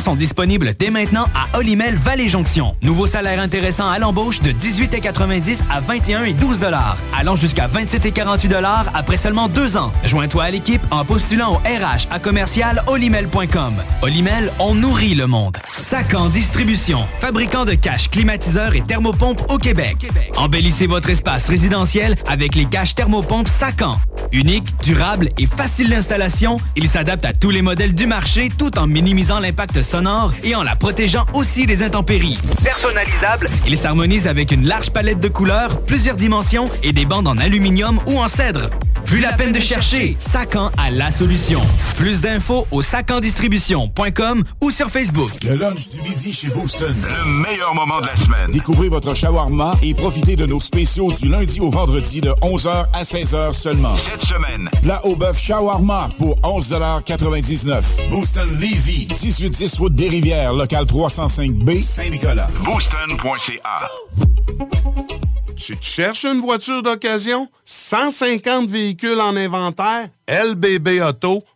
Sont disponibles dès maintenant à Olimel Valley Jonction. Nouveau salaire intéressant à l'embauche de 18,90 à 21 et 12 dollars, allant jusqu'à 27 et 48 dollars après seulement deux ans. Joins-toi à l'équipe en postulant au RH à commercial olimel.com. Olimel, on nourrit le monde. Sacan Distribution, fabricant de caches, climatiseurs et thermopompes au Québec. Embellissez votre espace résidentiel avec les caches thermopompes Sacan. Unique, durable et facile d'installation, il s'adapte à tous les modèles du marché tout en minimisant l'impact sonore et en la protégeant aussi des intempéries. Personnalisable, il s'harmonise avec une large palette de couleurs, plusieurs dimensions et des bandes en aluminium ou en cèdre. Plus la peine de chercher, Sacan a la solution. Plus d'infos au sacandistribution.com ou sur Facebook. Le lunch du midi chez Booston. Le meilleur moment de la semaine. Découvrez votre shawarma et profitez de nos spéciaux du lundi au vendredi de 11h à 16h seulement. Cette semaine, Plat au bœuf shawarma pour 11,99 Booston Levy, 1810 route des Rivières, local 305B, Saint-Nicolas. booston.ca. Tu te cherches une voiture d'occasion? 150 véhicules en inventaire? lbbauto.com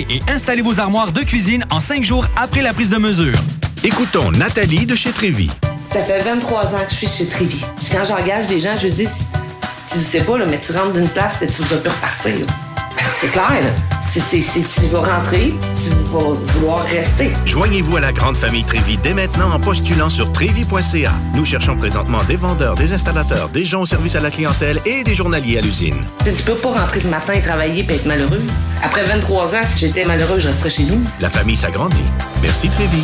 et installer vos armoires de cuisine en cinq jours après la prise de mesure. Écoutons Nathalie de chez Trévy. Ça fait 23 ans que je suis chez Trévy. Puis quand j'engage des gens, je dis, tu sais pas, là, mais tu rentres d'une place et tu vas plus repartir. là. C'est clair. C'est- tu vas rentrer, tu vas vouloir rester. Joignez-vous à la grande famille Trévy dès maintenant en postulant sur trévy.ca. Nous cherchons présentement des vendeurs, des installateurs, des gens au service à la clientèle et des journaliers à l'usine. Tu peux pas rentrer le matin et travailler et être malheureux. Après 23 ans, si j'étais malheureux, je resterais chez nous. La famille s'agrandit. Merci Trévy.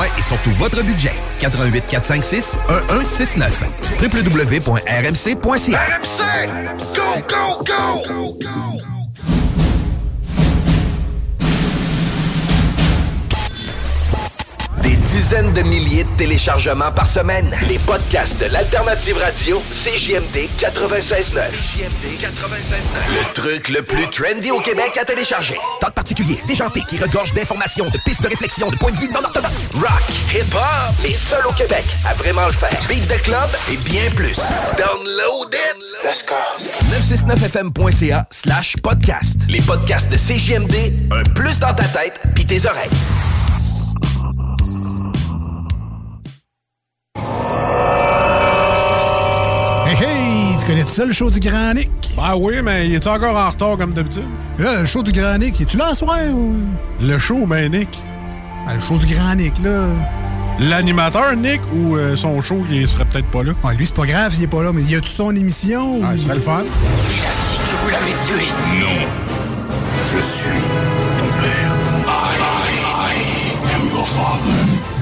et surtout votre budget. 88 456 1169 www.rmc.ca RMC! Go, go, go! Dizaines de milliers de téléchargements par semaine. Les podcasts de l'Alternative Radio, CJMD 96.9. CJMD 96.9. Le truc le plus trendy au Québec à télécharger. Temps particulier, déjanté, qui regorge d'informations, de pistes de réflexion, de points de vue non orthodoxes. Rock, hip-hop, les seuls au Québec à vraiment le faire. Beat de club et bien plus. Download it! Let's go! 969fm.ca slash podcast. Les podcasts de CJMD, un plus dans ta tête pis tes oreilles. Tu ça, le show du Grand Nick? Ben oui, mais il est encore en retard comme d'habitude? Là, le show du Grand Nick, es-tu là ce soir? Ou... Le show, ben Nick. Ben, le show du Grand Nick, là. L'animateur, Nick, ou euh, son show, il serait peut-être pas là? Ouais, lui, c'est pas grave s'il est pas là, mais y a-tu son émission? Ah, ou- il serait le fun. Vous l'avez tué. Non. Je suis ton père.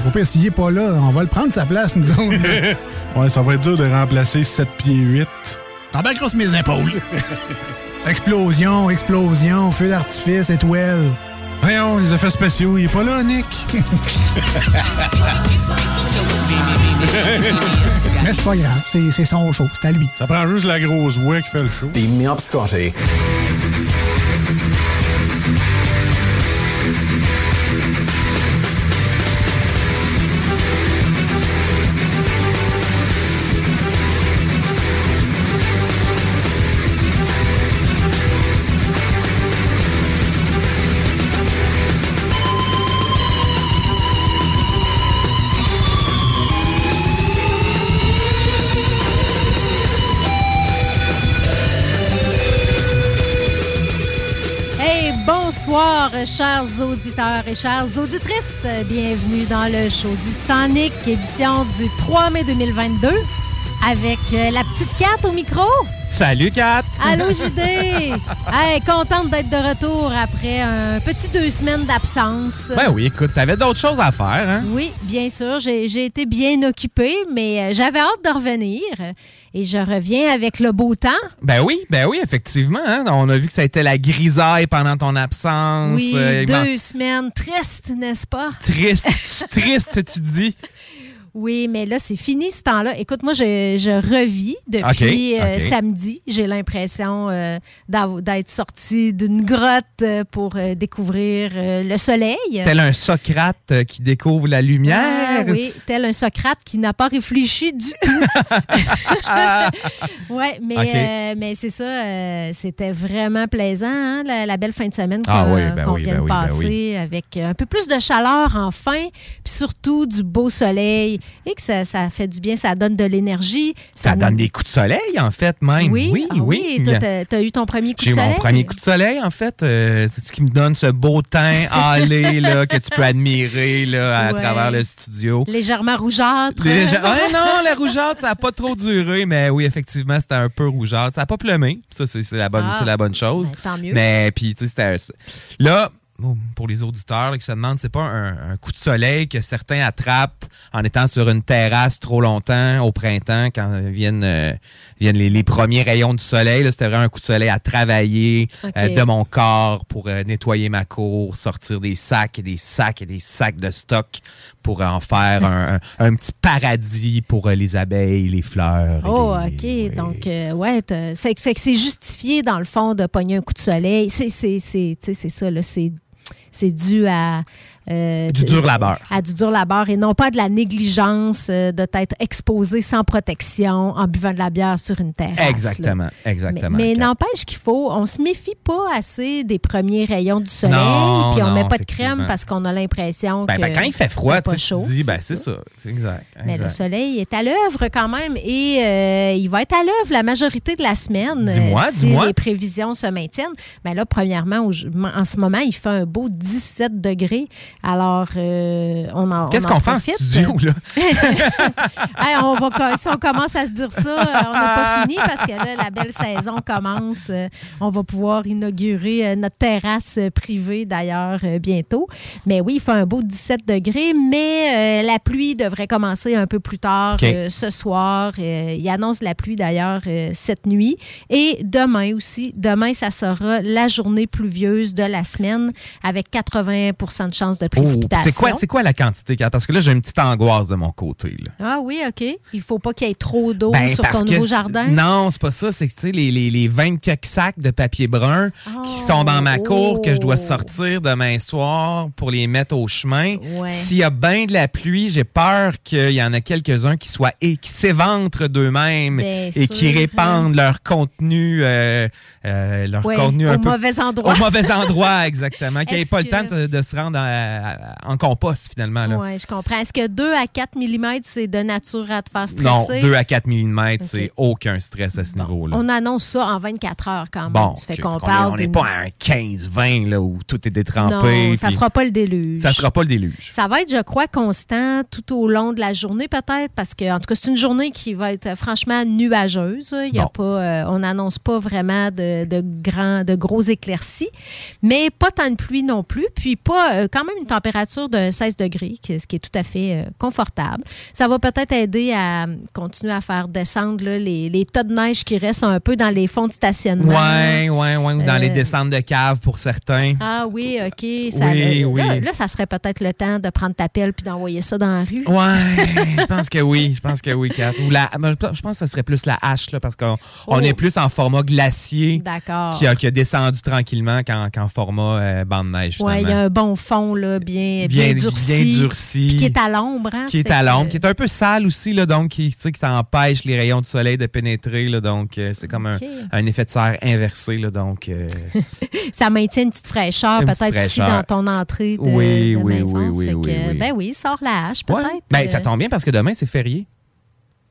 Au pire, s'il est pas là, on va le prendre sa place, nous autres. ouais, ça va être dur de remplacer 7 pieds 8. T'en bats grosse mes épaules. explosion, explosion, feu d'artifice, étoile. Voyons, les effets spéciaux, il est pas là, Nick. Mais c'est pas grave, c'est son show, c'est à lui. Ça prend juste la grosse voix qui fait le show. Chers auditeurs et chères auditrices. Bienvenue dans le show du Sonic, édition du 3 mai 2022, avec euh, la petite Kat au micro. Salut, Kat! Allô, JD! hey, contente d'être de retour après un petit deux semaines d'absence. Ben oui, écoute, t'avais d'autres choses à faire, hein? Oui, bien sûr. J'ai été bien occupée, mais euh, j'avais hâte de revenir. Et je reviens avec le beau temps. Ben oui, ben oui, effectivement. hein? On a vu que ça a été la grisaille pendant ton absence. Oui, Euh, ben, deux semaines tristes, n'est-ce pas? Triste, triste, tu dis. Oui, mais là, c'est fini ce temps-là. Écoute, moi, je, je revis depuis euh, samedi. J'ai l'impression euh, d'être sortie d'une grotte euh, pour euh, découvrir le soleil. Tel un Socrate qui découvre la lumière. Ah oui, tel un Socrate qui n'a pas réfléchi du tout. oui, mais, euh, mais c'est ça, euh, c'était vraiment plaisant, hein, la, la belle fin de semaine qu'on Ah oui, ben qu'on oui, vient ben de oui, ben passer, avec un peu plus de chaleur enfin, puis surtout du beau soleil, et que ça, ça fait du bien, ça donne de l'énergie. Ça donne des coups de soleil, en fait, même. Oui, oui. ah oui. Toi, t'as- t'as eu ton premier coup de J'ai soleil? mon premier coup de soleil, en fait. Euh, c'est ce qui me donne ce beau teint hâlé là, que tu peux admirer là, à Ouais. travers le studio. Légèrement rougeâtre. Gens- Ouais, non, la rougeâtre, ça n'a pas trop duré, mais oui, effectivement, c'était un peu rougeâtre. Ça n'a pas pleumé. Ça, c'est la, bonne- Ah. la bonne chose. Ben, tant mieux. Mais puis, tu sais, c'était. Là, pour les auditeurs là, qui se demandent, c'est pas un, un coup de soleil que certains attrapent en étant sur une terrasse trop longtemps au printemps quand viennent, euh, viennent les, les premiers rayons du soleil. C'était vraiment un coup de soleil à travailler euh, de mon corps pour euh, nettoyer ma cour, sortir des sacs et des sacs et des sacs de stock pour en faire un, un- un petit paradis pour les abeilles, les fleurs. Oh, les- OK. Donc, ouais, fait, que- fait que c'est justifié, dans le fond, de pogner un coup de soleil. C'est ça, là. C'est c'est dû à. Euh, Du dur labeur. À du dur labeur et non pas de la négligence euh, de t'être exposé sans protection en buvant de la bière sur une terrasse. là. Exactement, exactement. Mais, mais n'empêche qu'il faut, on se méfie pas assez des premiers rayons du soleil, Non, puis on non, met pas de crème parce qu'on a l'impression Ben, que ben, quand il fait froid, pas tu dis, ben, c'est ça. C'est exact. mais le soleil est à l'œuvre quand même et euh, il va être à l'œuvre la majorité de la semaine. Dis-moi, si les prévisions se maintiennent. Ben là, premièrement, en ce moment, il fait un beau 17 degrés. Alors, euh, on en Qu'est-ce qu'on fait en studio, là? Hey, on va, si on commence à se dire ça, euh, on n'a pas fini parce que là, la belle saison commence. Euh, On va pouvoir inaugurer notre terrasse privée d'ailleurs bientôt. Mais oui, il fait un beau 17 degrés, mais euh, la pluie devrait commencer un peu plus tard euh, ce soir. Il annonce la pluie d'ailleurs cette nuit. Et demain aussi, demain, ça sera la journée pluvieuse de la semaine avec 80 de chances de précipitation. c'est quoi, c'est quoi la quantité? Parce que là, j'ai une petite angoisse de mon côté. Là. Ah oui, OK. Il faut pas qu'il y ait trop d'eau Ben, sur ton nouveau jardin? Non, c'est pas ça. C'est que tu sais, les, les, les 20 quelques sacs de papier brun qui sont dans ma cour que je dois oh. sortir demain soir pour les mettre au chemin. Ouais. S'il y a bien de la pluie, j'ai peur qu'il y en a quelques-uns qui soient et qui s'éventrent d'eux-mêmes et qui sûr, répandent leur contenu, euh, euh, leur Ouais, contenu au peu mauvais endroit. Au mauvais endroit, exactement. Qui n'ait Est-ce pas le temps de, de se rendre à- en compost finalement. Oui, je comprends. Est-ce que 2 à 4 mm, c'est de nature à te faire Non, stresser? 2 à 4 mm, c'est aucun stress à ce niveau-là. On annonce ça en 24 heures quand même. Bon, fait qu'on parle on n'est pas à un 15-20 là, où tout est détrempé. Non, ça puis sera pas le déluge. Ça sera pas le déluge. Ça va être, je crois, constant tout au long de la journée, peut-être, parce que, en tout cas, c'est une journée qui va être franchement nuageuse. Il y a Bon. pas, euh, on n'annonce pas vraiment de, de grands, de gros éclaircies, mais pas tant de pluie non plus, puis pas euh, quand même une température de 16 degrés, ce qui est tout à fait euh, confortable. Ça va peut-être aider à euh, continuer à faire descendre là, les, les tas de neige qui restent un peu dans les fonds de stationnement. Ouais, ouais, ouais. Ou dans Euh, les descentes de cave pour certains. Ah oui, OK. Ça, Oui, là, oui. Là, là, ça serait peut-être le temps de prendre ta pelle puis d'envoyer ça dans la rue. Ouais, je pense que oui. Je pense que oui, Kat. Ou la, mais je pense que ce serait plus la hache, là, parce qu'on on Oh. est plus en format glacier qui a, qui a descendu tranquillement qu'en format euh, bande de neige. Oui, il y a un bon fond, là, bien, bien, Bien- durci. bien durci. Puis qui est à l'ombre. Hein, qui ça est à que- l'ombre, qui est un peu sale aussi, là, donc qui, tu sais, que ça empêche les rayons du soleil de pénétrer. Là, donc, euh, c'est comme un- effet de serre inversé. Là, donc, euh, Ça maintient une petite fraîcheur, peut-être aussi dans ton entrée de, Oui, de oui, maison. oui, oui, Ça fait oui, que, oui. Ben oui, sors la hache, ouais. peut-être. Ben, ça Euh, tombe bien parce que demain, c'est férié.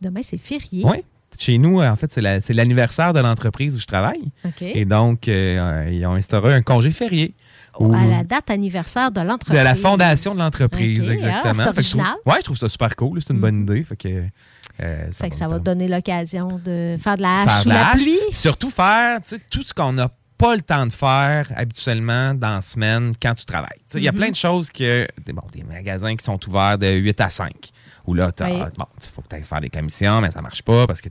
Demain, c'est férié. Oui. Chez nous, en fait, c'est la- c'est l'anniversaire de l'entreprise où je travaille. OK. Et donc, euh, ils ont instauré un congé férié. À la date anniversaire de de l'entreprise. la fondation de l'entreprise. Ah, exactement. c'est Fait que je trouve- original. ouais, je trouve ça super cool. C'est une bonne idée. Fait que, euh, ça Fait que va ça me va te donner l'occasion de faire de la hache faire sous de la, pluie. Surtout faire tout ce qu'on n'a pas le temps de faire habituellement dans la semaine quand tu travailles. Il y a Mhm. plein de choses que. Bon, des magasins qui sont ouverts de 8 à 5. Où là, t'as- Oui. bon, il faut que tu faire des commissions, mais ça marche pas parce que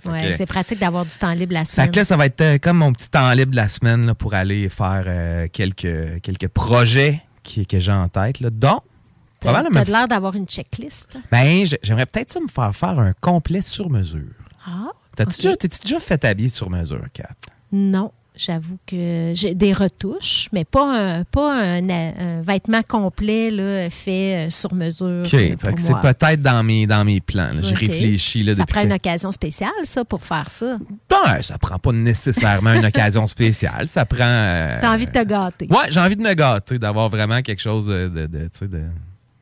fait Ouais, c'est pratique d'avoir du temps libre la fait semaine. que là, ça va être euh, comme mon petit temps libre de la semaine là, pour aller faire euh, quelques, quelques projets qui, que j'ai en tête, là, dont t'as de l'air d'avoir une checklist? Ben, j'ai- j'aimerais peut-être ça me faire faire un complet sur mesure. Ah, T'as-tu déjà, t'es-tu déjà fait habiller sur mesure, Kat? Non, j'avoue que j'ai des retouches, mais pas un, pas un, un vêtement complet là, fait euh, sur mesure. OK. euh, Fait que c'est peut-être dans mes, dans mes plans. J'ai OK. réfléchi là, Ça prend que- une occasion spéciale, ça, pour faire ça? Ben, ça prend pas nécessairement une occasion spéciale. Ça prend. euh, T'as envie de te gâter. Ouais, j'ai envie de me gâter, d'avoir vraiment quelque chose de. de,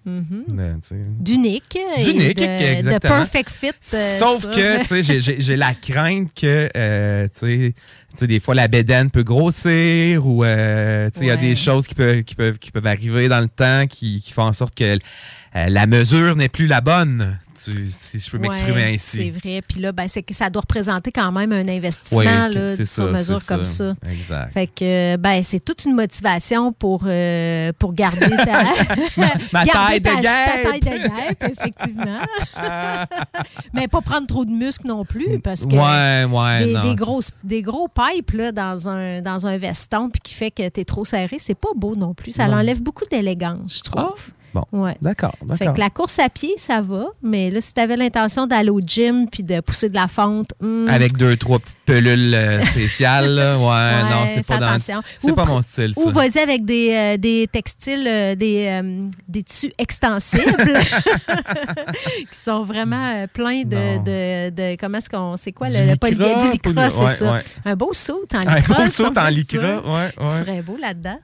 Mhm. sais. D'unique. et D'unique, de, perfect fit. euh, Sauf ça. que, tu sais, j'ai- j'ai la crainte que, euh, tu sais, tu sais, des fois, la bédaine peut grossir ou, euh, il y a Ouais. des choses qui peuvent, qui, peuvent, qui peuvent arriver dans le temps qui, qui font en sorte que euh, la mesure n'est plus la bonne, tu- si je peux m'exprimer Ouais, ainsi. C'est vrai. Puis là, ben, c'est que ça doit représenter quand même un investissement Oui, là, sur ça, mesure comme ça. ça. Exact. Fait que, ben, c'est toute une motivation pour, euh, pour garder ta, ma garder taille de ta- ta guêpe. taille de guêpe, effectivement. Mais pas prendre trop de muscles non plus, parce que Ouais, ouais, des, des grosses, des gros là, dans, un, dans un veston puis qui fait que tu es trop serré, c'est pas beau non plus. Ça Non. enlève beaucoup d'élégance, je trouve. Bon, Ouais. d'accord, Fait que la course à pied, ça va, mais là, si tu avais l'intention d'aller au gym puis de pousser de la fonte, hmm, Avec deux, trois petites pelules euh, spéciales, là. Ouais, Ouais, non, c'est pas dans. C'est pas mon style, ça. Ou vas-y avec des, euh, des textiles, euh, des, des tissus extensibles qui sont vraiment pleins de, de, de- Comment est-ce qu'on. C'est quoi Du le, poly- Du lycra, c'est ça. Un beau saut en Un lycra. beau ça, saut en lycra, ouais, Ce serait beau là-dedans.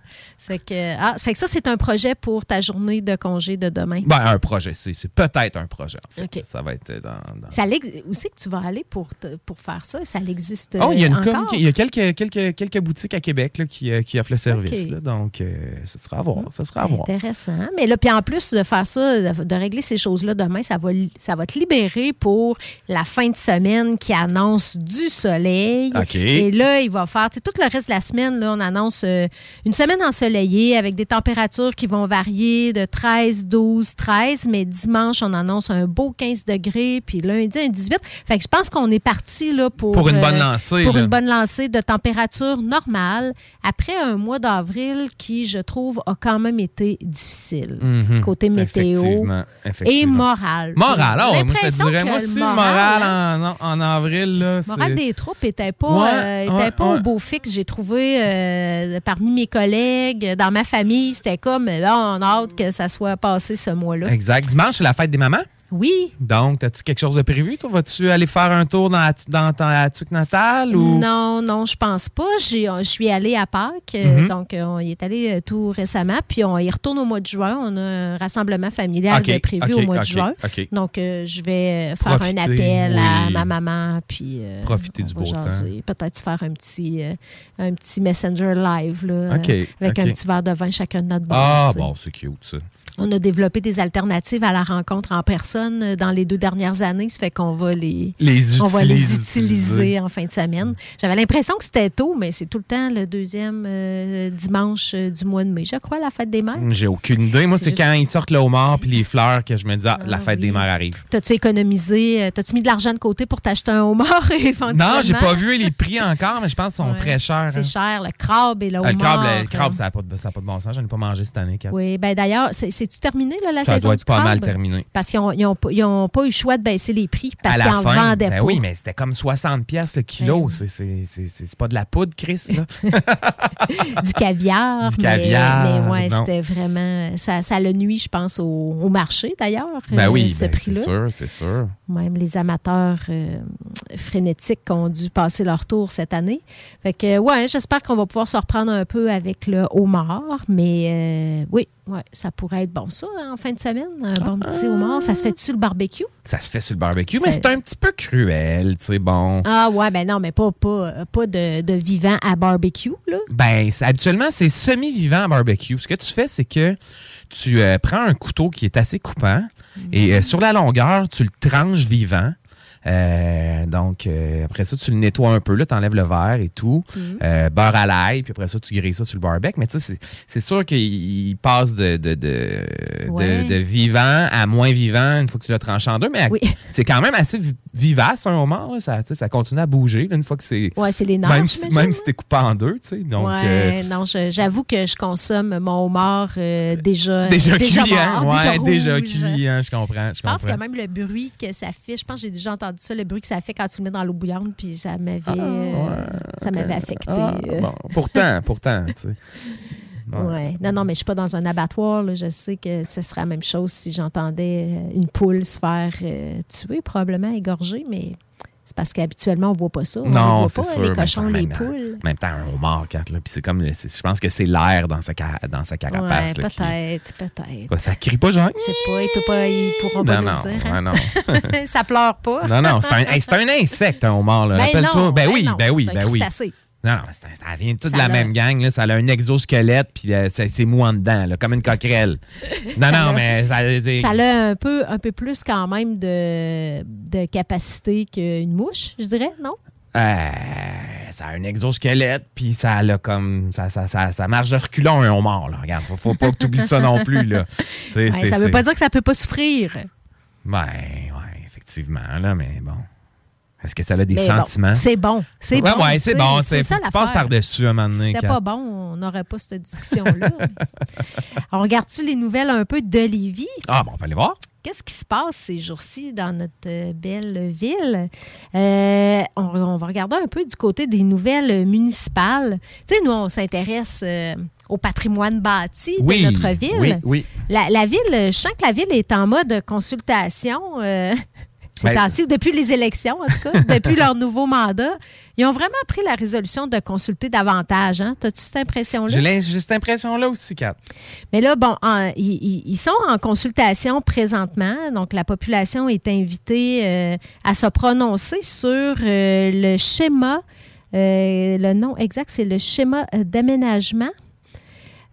Que, ah, fait que ça, c'est un projet pour ta journée de congé de demain? Ben, un projet, c'est peut-être un projet, en fait. OK. Ça va être dans. dans- Ça l'ex- Où c'est que tu vas aller pour, te- pour faire ça? Ça existe Oh, il y a, une euh, com- encore? il y a quelques, quelques, quelques boutiques à Québec là, qui, euh, qui offrent le service. Là. donc, euh, ce sera à voir. Ça sera à voir. Intéressant. Mais là, puis en plus de faire ça, de, de régler ces choses-là demain, ça va, ça va te libérer pour la fin de semaine qui annonce du soleil. Et là, il va faire, tout le reste de la semaine, là, on annonce euh, une semaine ensoleillée avec des températures qui vont varier de 13, 12, 13, mais dimanche, on annonce un beau 15 degrés, puis lundi, un 18. Fait que je pense qu'on est parti là, pour, euh, Pour une bonne lancée, Pour là. une bonne lancée de température normale après un mois d'avril qui, je trouve, a quand même été difficile. Mhm. Côté météo Effectivement, et moral. Moral, ouais, moi, je te dirais, moi aussi, le moral, moral hein, en, en avril, là, moral des troupes était pas, Ouais, euh, était ouais, pas au beau fixe. J'ai trouvé euh, parmi mes collègues, dans ma famille, c'était comme, là, on a hâte que ça soit passé ce mois-là. Exact. Dimanche, c'est la fête des mamans? Oui. Donc, as-tu quelque chose de prévu? Toi, vas-tu aller faire un tour dans, la, dans ta tuque natale? Ou... Non, non, je pense pas. J'ai- Je suis allée à Pâques, euh, Mhm. donc euh, on y est allé euh, tout récemment, puis on y retourne au mois de juin. On a un rassemblement familial Ok, de prévu au mois de juin. Donc, euh, je vais faire Profiter, un appel à ma maman, puis euh, Profiter du beau temps. Peut-être faire un petit, euh, un petit messenger live, là, euh, avec un petit verre de vin chacun de notre bord. Ah, bon, c'est cute, ça. On a développé des alternatives à la rencontre en personne euh, dans les deux dernières années. Ça fait qu'on va les, Les on va les utiliser. en fin de semaine. J'avais l'impression que c'était tôt, mais c'est tout le temps le deuxième euh, dimanche euh, du mois de mai. Je crois, la fête des mères. J'ai aucune idée. Moi, C'est juste- quand ils sortent le homard puis les fleurs que je me dis, ah, la fête oui. des mères arrive. T'as-tu économisé, t'as-tu mis de l'argent de côté pour t'acheter un homard éventuellement? Non, j'ai pas vu les prix encore, mais je pense qu'ils sont Ouais. très chers. C'est hein. cher, le crabe et le Ah, homard. le crabe, le, crabe, euh, ça n'a pas, pas de bon sens. J'en ai pas mangé cette année, Kat. Oui, ben d'ailleurs, c'est- c'est-tu terminé, là, la Ça saison doit être pas crabe? mal terminé. Parce qu'ils n'ont pas eu le choix de baisser les prix parce qu'ils en fin, vendaient ben pas. oui, mais c'était comme 60 pièces le kilo. Ben C'est- C'est pas de la poudre, Chris. Là. du caviar. Du mais- caviar, Mais, ouais, non. c'était vraiment. Ça, ça le nuit, je pense, au, au marché d'ailleurs. ben euh, oui, ce ben, c'est sûr, c'est sûr. Même les amateurs euh, frénétiques ont dû passer leur tour cette année. Fait que, ouais, j'espère qu'on va pouvoir se reprendre un peu avec le homard. Mais euh, oui, ouais, ça pourrait être bon, ça, en fin de semaine. Un bon petit homard. Ça se fait-tu le barbecue? Ça se fait sur le barbecue, mais c'est un petit peu cruel, tu sais, bon. Ah, ouais, ben non, mais pas, pas, pas de, de vivant à barbecue, là. Ben, habituellement, c'est semi-vivant à barbecue. Ce que tu fais, c'est que tu euh, prends un couteau qui est assez coupant et euh, sur la longueur, tu le tranches vivant. Euh, donc, euh, après ça, tu le nettoies un peu, là, tu enlèves le verre et tout. Mhm. Euh, beurre à l'ail, puis après ça, tu grilles ça sur le barbecue. Mais tu sais, c'est- sûr qu'il il passe de, de, de, Ouais. de- de vivant à moins vivant une fois que tu l'as tranché en deux. Mais c'est quand même assez vi- vivace, un homard. là. Ça, ça continue à bouger là, une fois que c'est. Ouais, c'est les nerfs, Même si, même si t'es coupé en deux, tu sais. Donc, ouais, non, j'avoue que je consomme mon homard déjà, Déjà cuit, hein? mort, Ouais, déjà cuit, hein, je comprends. Je, Je pense que comprends. même le bruit que ça fait, je pense que j'ai déjà entendu ça, le bruit que ça fait quand tu le mets dans l'eau bouillante, puis ça m'avait euh, ça m'avait affecté. Ah, euh. bon, pourtant, pourtant, tu sais. Ouais. Non, non, mais je suis pas dans un abattoir. là. Je sais que ce serait la même chose si j'entendais euh, une poule se faire euh, tuer, probablement égorger, mais c'est parce qu'habituellement, on voit pas ça. On Non, voit pas, sûr. les cochons, les même poules. En même temps, un homard, Kat, là, puis c'est comme, je pense que c'est l'air dans sa, dans sa carapace. Ouais, peut-être, peut-être. Ça crie pas, genre? Je sais pas, ils, peuvent pas, pourront pas Non, non, le dire. hein? ouais, non. ça pleure pas. Non, non, c'est un, hey, c'est un insecte, un homard. Là. Ben Rappelle-toi. non, ben ben oui, non, ben oui, ben oui. Non, non, ça vient tout de la a- même gang. Là. Ça a un exosquelette, puis euh, c'est c'est mou en dedans, là, comme une coquerelle. Non, non, a- mais ça. c'est- Ça a un peu, un peu plus quand même de, de capacité qu'une mouche, je dirais, non? Euh, ça a un exosquelette, puis ça a comme. Ça, ça, ça, ça marche de reculons, un homard. Là. Regarde, faut, faut pas que tu oublies ça non plus. Là. C'est- Ouais, c'est- ça veut pas dire que ça peut pas souffrir. Ben, ouais, effectivement, là, mais bon. Est-ce que ça a des Mais bon, sentiments? c'est bon. C'est bon. Ouais, c'est tu bon. C'est- passes par-dessus un moment donné. Si c'était pas bon, on n'aurait pas cette discussion-là. on regarde-tu les nouvelles un peu de Lévis? Ah, bon, on peut aller voir. Qu'est-ce qui se passe ces jours-ci dans notre euh, belle ville? Euh, on, on va regarder un peu du côté des nouvelles municipales. Tu sais, nous, on s'intéresse euh, au patrimoine bâti Oui, de notre ville. oui, oui. La, la ville, je sens que la ville est en mode consultation. euh, ces Ben- temps-ci, depuis les élections, en tout cas, depuis leur nouveau mandat. Ils ont vraiment pris la résolution de consulter davantage. Hein? As-tu cette impression-là? J'ai cette impression-là aussi, Kat. Mais là, bon, en- ils, sont en consultation présentement. Donc, la population est invitée euh, à se prononcer sur euh, le schéma. euh, le nom exact, c'est le schéma d'aménagement.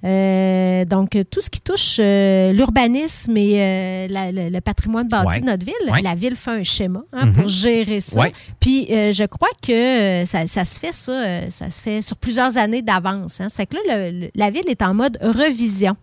Euh, donc, tout ce qui touche euh, l'urbanisme et euh, la- le, le patrimoine bâti Ouais. de notre ville, Ouais. la ville fait un schéma hein, Mhm. pour gérer ça. Ouais. Puis, je crois que ça, ça se fait ça, ça se fait sur plusieurs années d'avance. Hein. Ça fait que là, le- le- la ville est en mode revision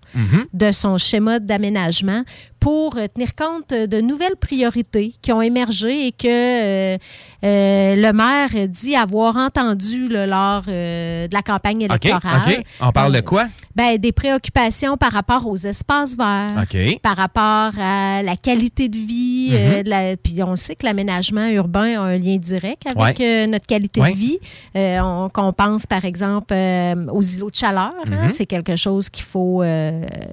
de son schéma d'aménagement pour euh, tenir compte de nouvelles priorités qui ont émergé et que euh, euh, le maire dit avoir entendu là, lors de la campagne électorale. OK. On parle de quoi? ben, des préoccupations par rapport aux espaces verts, OK. par rapport à la qualité de vie. Mhm. euh, la- puis on sait que l'aménagement urbain a un lien direct avec Ouais. euh, notre qualité Ouais. de vie. Euh, on, qu'on pense, par exemple, aux îlots de chaleur. hein. Mhm. C'est quelque chose qu'il faut,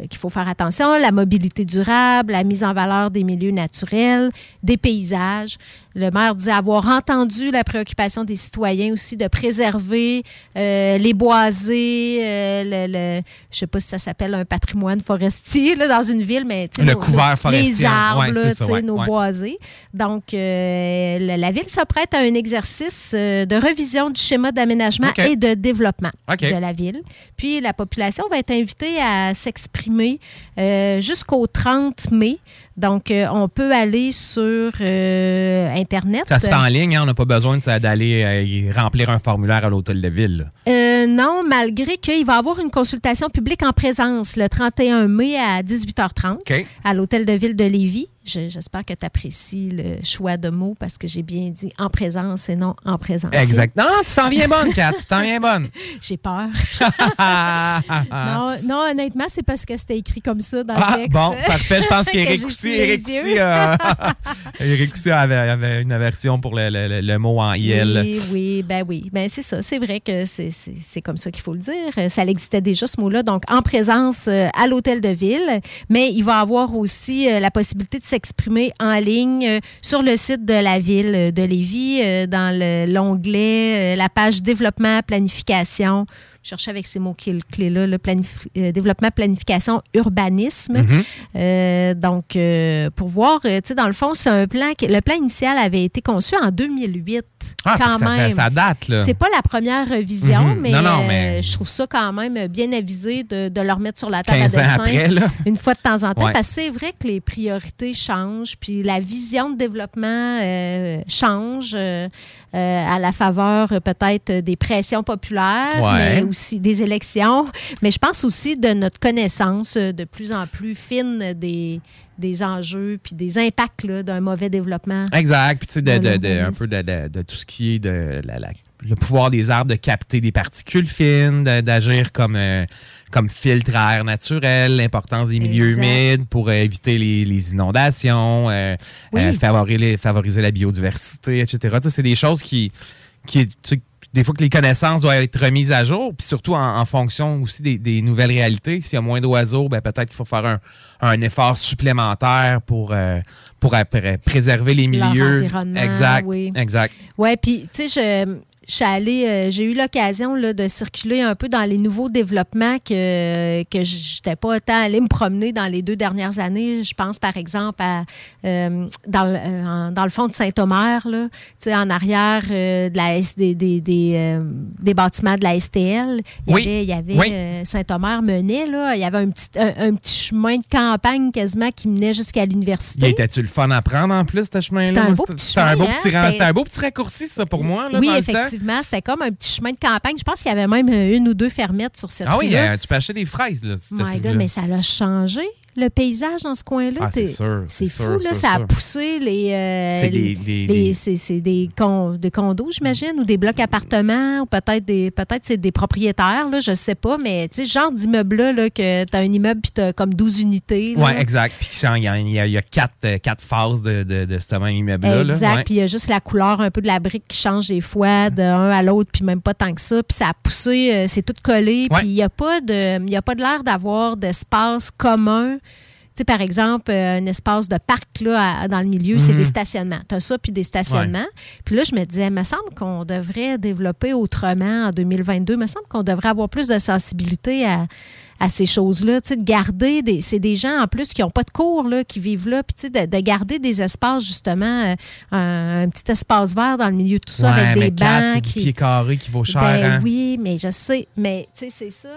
qu'il faut faire attention. La mobilité durable, la mise en valeur des milieux naturels, des paysages. Le maire dit avoir entendu la préoccupation des citoyens aussi de préserver les boisés, le, le- je sais pas si ça s'appelle un patrimoine forestier là, dans une ville, mais Le nos- couvert forestier, les arbres, ça, ouais, nos ouais. Donc, euh, la, la ville se prête à un exercice euh, de revision du schéma d'aménagement et de développement de la ville. Puis, la population va être invitée à s'exprimer euh, jusqu'au 30 30 mai. Donc, euh, on peut aller sur euh, Internet. Ça se fait en ligne, hein? on n'a pas besoin d'aller euh, remplir un formulaire à l'hôtel de ville. non, malgré qu'il va y avoir une consultation publique en présence le 31 mai à 18h30 OK. à l'hôtel de ville de Lévis. Je- J'espère que tu apprécies le choix de mots parce que j'ai bien dit en présence et non en présence. Exact. Non, tu t'en viens bonne, Kat. Tu t'en viens bonne. J'ai peur. non, non, honnêtement, c'est parce que c'était écrit comme ça dans Ah, le texte. bon, parfait. Je pense qu'Éric aussi, Éric aussi, euh, Éric aussi avait, avait une aversion pour le, le- le- le mot en IL. Oui, oui, ben oui. Ben c'est ça. C'est vrai que c'est- comme ça qu'il faut le dire. Ça existait déjà, ce mot-là. Donc, en présence euh, à l'hôtel de ville. Mais il va avoir aussi euh, la possibilité de s'exprimer en ligne euh, sur le site de la ville euh, de Lévis, euh, dans le- l'onglet, la page développement, planification. Je cherchais avec ces mots-clés-là, le planif- euh, développement, planification, urbanisme. Mhm. Euh, donc, euh, pour voir, tu sais, dans le fond, c'est un plan. que- le plan initial avait été conçu en 2008. Ah, quand ça même. ça date, là. C'est pas la première revision, Mhm. mais, Non, non, mais- je trouve ça quand même bien avisé de, de le remettre sur la table 15 à dessin après, une fois de temps en temps. Ouais. Parce que c'est vrai que les priorités changent, puis la vision de développement change à la faveur peut-être des pressions populaires, Ouais. mais aussi des élections. Mais je pense aussi de notre connaissance euh, de plus en plus fine des, des enjeux puis des impacts d'un mauvais développement. Exact. Puis, tu sais, de, Dans de- de- un peu de, tout ce qui est de la- la- le pouvoir des arbres de capter des particules fines, d'agir comme, euh, comme filtre à air naturel, l'importance des milieux Exact. humides pour euh, éviter les, les inondations, euh, Oui. favoriser, favoriser la biodiversité, etc. C'est des choses qui, qui tu des fois que les connaissances doivent être remises à jour, puis surtout en, en fonction aussi des, des nouvelles réalités. S'il y a moins d'oiseaux, ben peut-être qu'il faut faire un, un effort supplémentaire pour, euh, pour après préserver les milieux. exact, oui. exact. Oui, puis tu sais, je, euh, j'ai eu l'occasion là, de circuler un peu dans les nouveaux développements que, que je n'étais pas autant allée me promener dans les deux dernières années. Je pense par exemple à euh, dans, le, euh, dans le fond de Saint-Omer, là, en arrière de la, des, des, des, des bâtiments de la STL. Il y Oui. avait, il y avait Oui. Saint-Omer menait, là, il y avait un petit, un, un petit chemin de campagne quasiment qui menait jusqu'à l'université. était-tu le fun à prendre en plus, ce? C'était un beau petit un beau chemin, petit hein? C'était- un beau petit raccourci, ça, pour moi, là, oui, dans le temps. Effectivement, c'était comme un petit chemin de campagne. Je pense qu'il y avait même une ou deux fermettes sur cette Ah oui, rue-là. euh, tu peux acheter des fraises, là. cette My God, mais ça l'a changé le paysage dans ce coin-là. Ah, c'est sûr, fou, sûr, là. ça a sûr. poussé les. euh, C'est les- des- les- con- des condos, j'imagine, ou des blocs appartements, ou peut-être des peut-être c'est des propriétaires, là, je sais pas, mais tu sais, ce genre d'immeuble-là, là, que tu as un immeuble puis tu as comme 12 unités. Oui, exact. Puis il y, a- il y a, il y a quatre, euh, quatre phases de, de, de ce même immeuble-là. là. Exact. Puis il y a juste la couleur un peu de la brique qui change des fois d'un à l'autre, puis même pas tant que ça. Puis ça a poussé, euh, c'est tout collé. Puis il n'y a pas de, y a pas de l'air d'avoir d'espace commun. Sais, par exemple, euh, un espace de parc là, à- dans le milieu, c'est Mhm. des stationnements. Tu as ça, puis des stationnements. Puis là, je me disais, il me semble qu'on devrait développer autrement en 2022. Il me semble qu'on devrait avoir plus de sensibilité à, à ces choses-là. Tu sais, de garder des. C'est des gens en plus qui n'ont pas de cours, là, qui vivent là. Puis, tu sais, de, de garder des espaces, justement, euh, un, petit espace vert dans le milieu de tout ça, Ouais, avec des bancs. qui- pied carré qui vaut cher. Ben hein? oui, mais je sais. Mais, tu sais, c'est ça.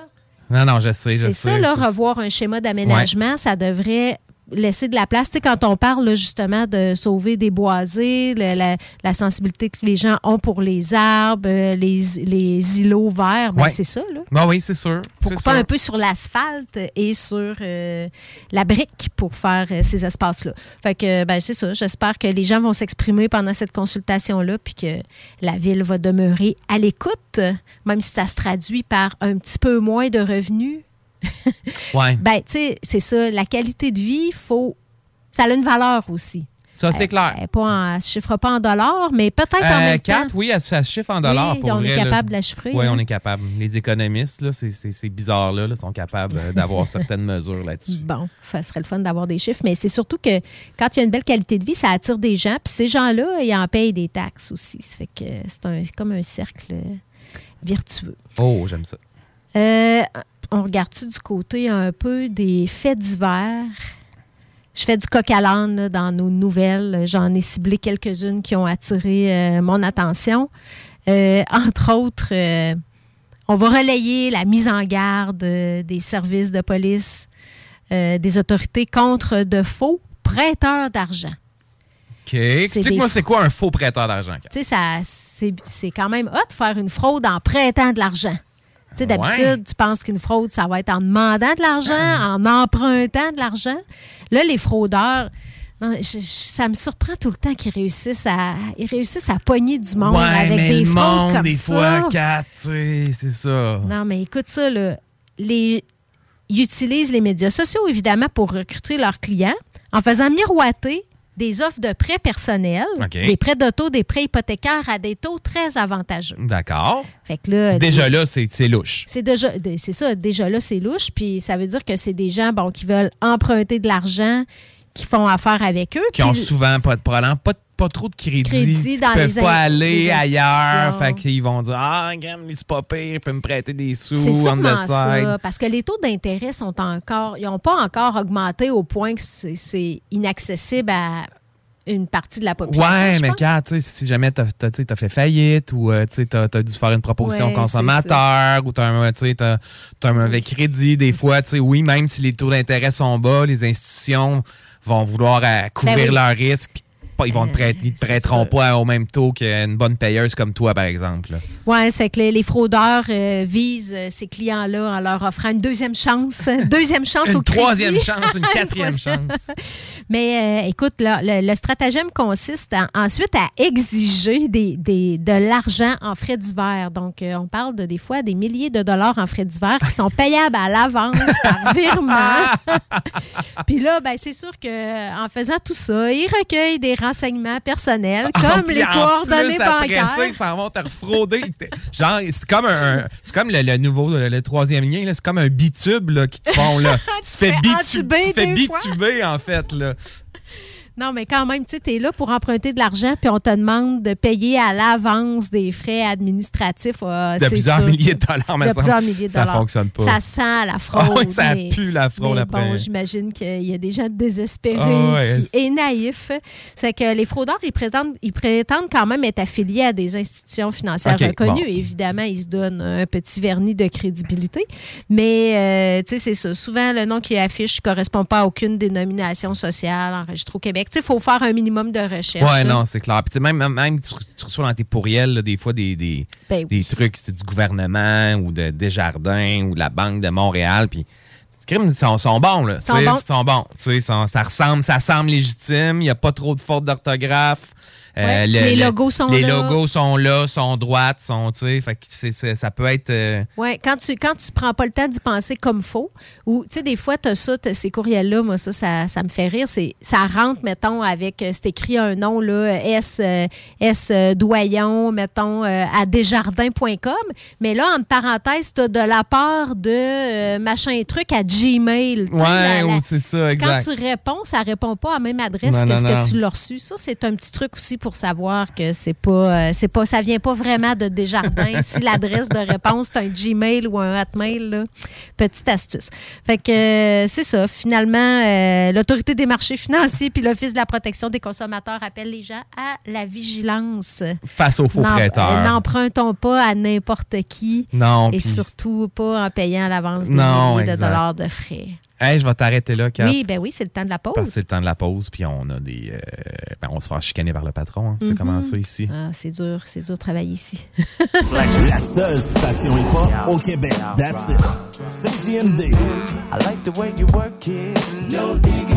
Non, non, je sais, C'est sais. ça, là, revoir un schéma d'aménagement, ça devrait laisser de la place. Tu sais, quand on parle là, justement de sauver des boisés, le- la, la sensibilité que les gens ont pour les arbres, euh, les, les îlots verts, ben, Ouais. c'est ça. Là. Ben oui, c'est sûr. Faut couper sûr. un peu sur l'asphalte et sur euh, la brique pour faire euh, ces espaces-là. Fait que, ben, c'est ça. J'espère que les gens vont s'exprimer pendant cette consultation-là, puis que la ville va demeurer à l'écoute, même si ça se traduit par un petit peu moins de revenus. Ouais. Ben, tu sais, c'est ça. La qualité de vie, faut. Ça a une valeur aussi. Ça, c'est Elle- clair. Elle, est pas en- elle se chiffre pas en dollars, mais peut-être en Euh, même quatre, temps. oui, elle- ça se chiffre en dollars. Oui, pour on vrai, est là. capable de la chiffrer. Oui, hein. on est capable. Les économistes, là, ces, ces, ces bizarres-là, là, sont capables euh, d'avoir certaines mesures là-dessus. Bon, ça serait le fun d'avoir des chiffres, mais c'est surtout que quand il y a une belle qualité de vie, ça attire des gens. Puis ces gens-là, ils en payent des taxes aussi. Ça fait que c'est comme un cercle euh, vertueux. Oh, j'aime ça. Euh, on regarde-tu du côté un peu des faits divers? Je fais du coq à l'âne dans nos nouvelles. J'en ai ciblé quelques-unes qui ont attiré euh, mon attention. Euh, entre autres, euh, on va relayer la mise en garde des services de police des autorités contre de faux prêteurs d'argent. OK. Explique-moi, c'est quoi un faux prêteur d'argent? Tu sais, c'est quand même hot de faire une fraude en prêtant de l'argent. Tu sais, d'habitude, Ouais. tu penses qu'une fraude, ça va être en demandant de l'argent, Ah. en empruntant de l'argent. Là, les fraudeurs, non, je- je- ça me surprend tout le temps qu'ils réussissent à, ils réussissent à pogner du monde ouais, avec mais des le monde, comme des ça. fois, sais, c'est ça. Non, mais écoute ça, là. Les... Ils utilisent les médias sociaux, évidemment, pour recruter leurs clients en faisant miroiter des offres de prêts personnels, des prêts d'auto, des prêts hypothécaires à des taux très avantageux. D'accord. Fait que là, Déjà là, c'est c'est louche. c'est déjà, c'est ça, déjà là, c'est louche. Puis ça veut dire que c'est des gens bon, qui veulent emprunter de l'argent, qui font affaire avec eux. Qui ont souvent pas de problème, pas, pas trop de crédit. Dans peuvent les pas aller ailleurs. Fait qu'ils vont dire Ah, c'est pas pire, il peut me prêter des sous C'est sûrement ça, parce que les taux d'intérêt sont encore, ils n'ont pas encore augmenté au point que c'est- inaccessible à une partie de la population. Ouais, mais quand, tu si jamais t'as as, as fait faillite ou euh, tu as, dû faire une proposition Ouais, consommateur ou tu as, un tu mauvais crédit, des fois, tu sais, oui, même si les taux d'intérêt sont bas, les institutions vont vouloir euh, couvrir Ben oui. leurs risques. puis pas- Ils vont te prêter, ils te c'est prêteront ça. pas au même taux qu'une bonne payeuse comme toi, par exemple. Oui, ça fait que les, les fraudeurs euh, visent euh, ces clients-là en leur offrant une deuxième chance. Deuxième chance Une au crédit. troisième chance, une quatrième chance. Mais euh, écoute, là, le, le stratagème consiste en- ensuite à exiger des, des- de l'argent en frais divers. Donc, euh, on parle de des fois des milliers de dollars en frais divers qui sont payables à l'avance par virement. Puis là, ben, c'est sûr qu'en faisant tout ça, ils recueillent des renseignements personnels comme Ah, Puis les en coordonnées bancaires. ça, ils s'en vont te refrauder. Genre, c'est comme un, c'est comme le, le nouveau, le, le troisième lien, là, c'est comme un bitube là, qu'ils te font. Là. tu te fais, fais tu fais bituber, en fait. Là. Non, mais quand même, tu sais, es là pour emprunter de l'argent, puis on te demande de payer à l'avance des frais administratifs. euh, De plusieurs sûr milliers de dollars, mais De ça- plusieurs milliers de ça dollars. fonctionne pas. Ça sent la fraude. Ah oui, ça mais- pue la fraude mais après. Bon, j'imagine qu'il y a des gens désespérés Ah ouais, qui- et naïfs. C'est que les fraudeurs, ils prétendent, ils prétendent quand même être affiliés à des institutions financières reconnues. bon. Évidemment, ils se donnent un petit vernis de crédibilité. Mais, euh, tu sais, c'est ça. Souvent, le nom qui affiche ne correspond pas à aucune dénomination sociale enregistrée au Québec. Il faut faire un minimum de recherche. Ouais, non, c'est clair. Puis, même, même tu, tu reçois dans tes pourriels, là, des fois, des, des, Ben des trucs du gouvernement ou de Desjardins ou de la Banque de Montréal. Puis, crimes, ils sont, sont bons, là. Sont bons. Sont bons. Sont- ça ressemble, ça semble légitime. Il n'y a pas trop de fautes d'orthographe. Euh, les logos sont les là. logos sont là, sont droites, sont, tu sais, fait que ça peut être... euh, Oui, quand tu quand tu prends pas le temps d'y penser comme faut, ou tu sais, des fois, tu as ça, t'as ces courriels-là, moi, ça, ça, ça me fait rire. Ça rentre, mettons, avec, euh, c'est écrit un nom, là, S, euh, S euh, Doyon, mettons, à desjardins.com. Mais là, entre parenthèses, tu as de la part de machin truc à Gmail. Tu sais, Ouais, la- la- ou c'est ça, exact. Quand tu réponds, ça répond pas à la même adresse Non, que non, ce non. que tu l'as reçu. Ça, c'est un petit truc aussi pour savoir que c'est pas, euh, c'est pas, ça vient pas vraiment de Desjardins. si l'adresse de réponse c'est un Gmail ou un Hotmail, là, petite astuce. Fait que euh, c'est ça. Finalement, euh, l'autorité des marchés financiers puis l'office de la protection des consommateurs appellent les gens à la vigilance. Face aux faux prêteurs. N'empruntons pas à n'importe qui. Non, Et surtout pas en payant à l'avance des milliers de dollars de frais. Hey, je vais t'arrêter là, Kat. Oui, ben oui, c'est le temps de la pause. Parce que c'est le temps de la pause, puis on a des. euh, ben, on se fait chicaner par le patron. hein. C'est Mhm. comment ça ici? Ah, c'est dur, c'est dur de travailler ici. La seule station hip-hop au Québec. That's it. CGMD. I like the way you work it. No digging.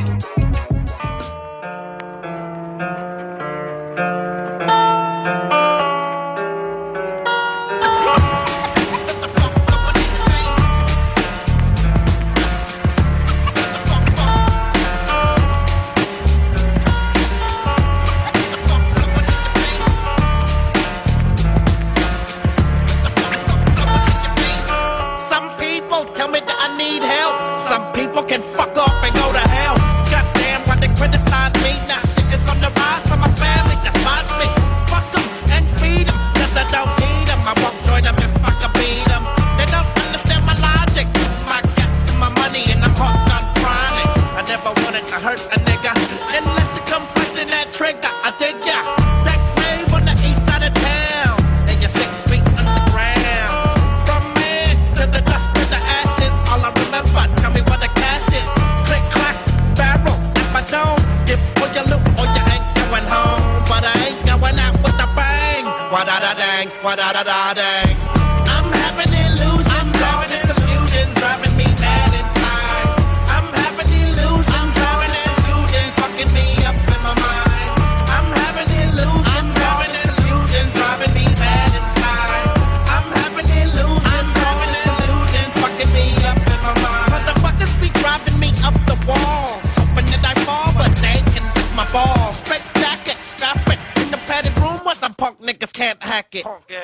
Honk it.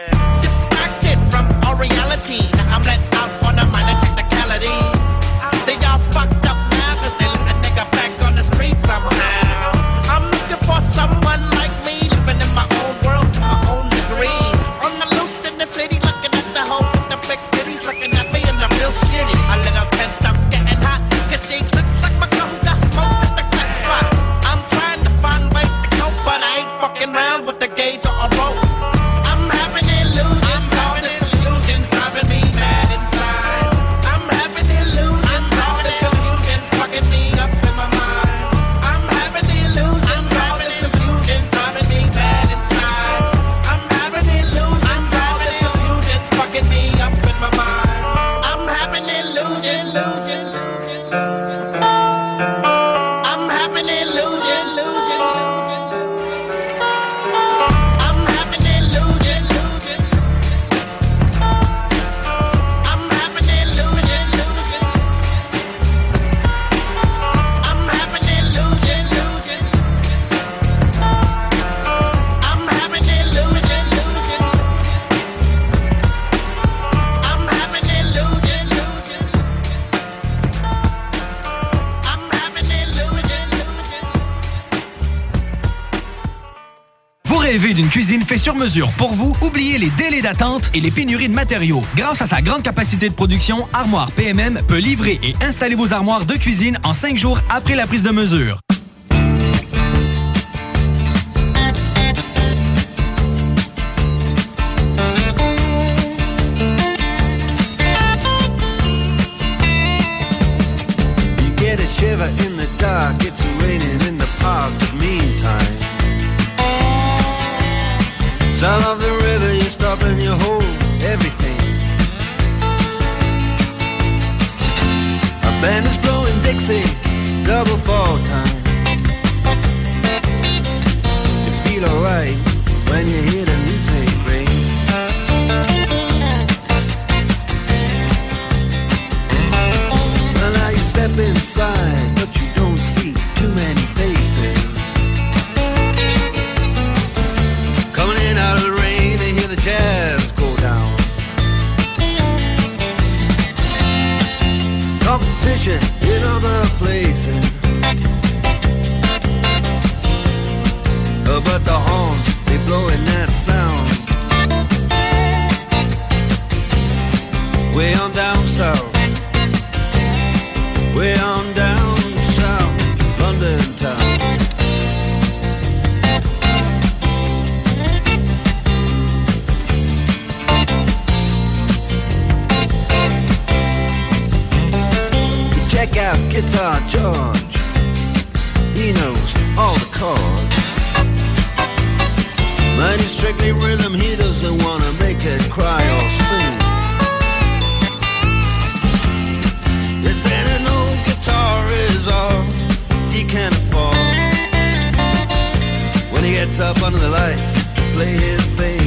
pour vous, oubliez les délais d'attente et les pénuries de matériaux. Grâce à sa grande capacité de production, Armoire PMM peut livrer et installer vos armoires de cuisine en 5 jours après la prise de mesure. gets up under the lights to play his bass.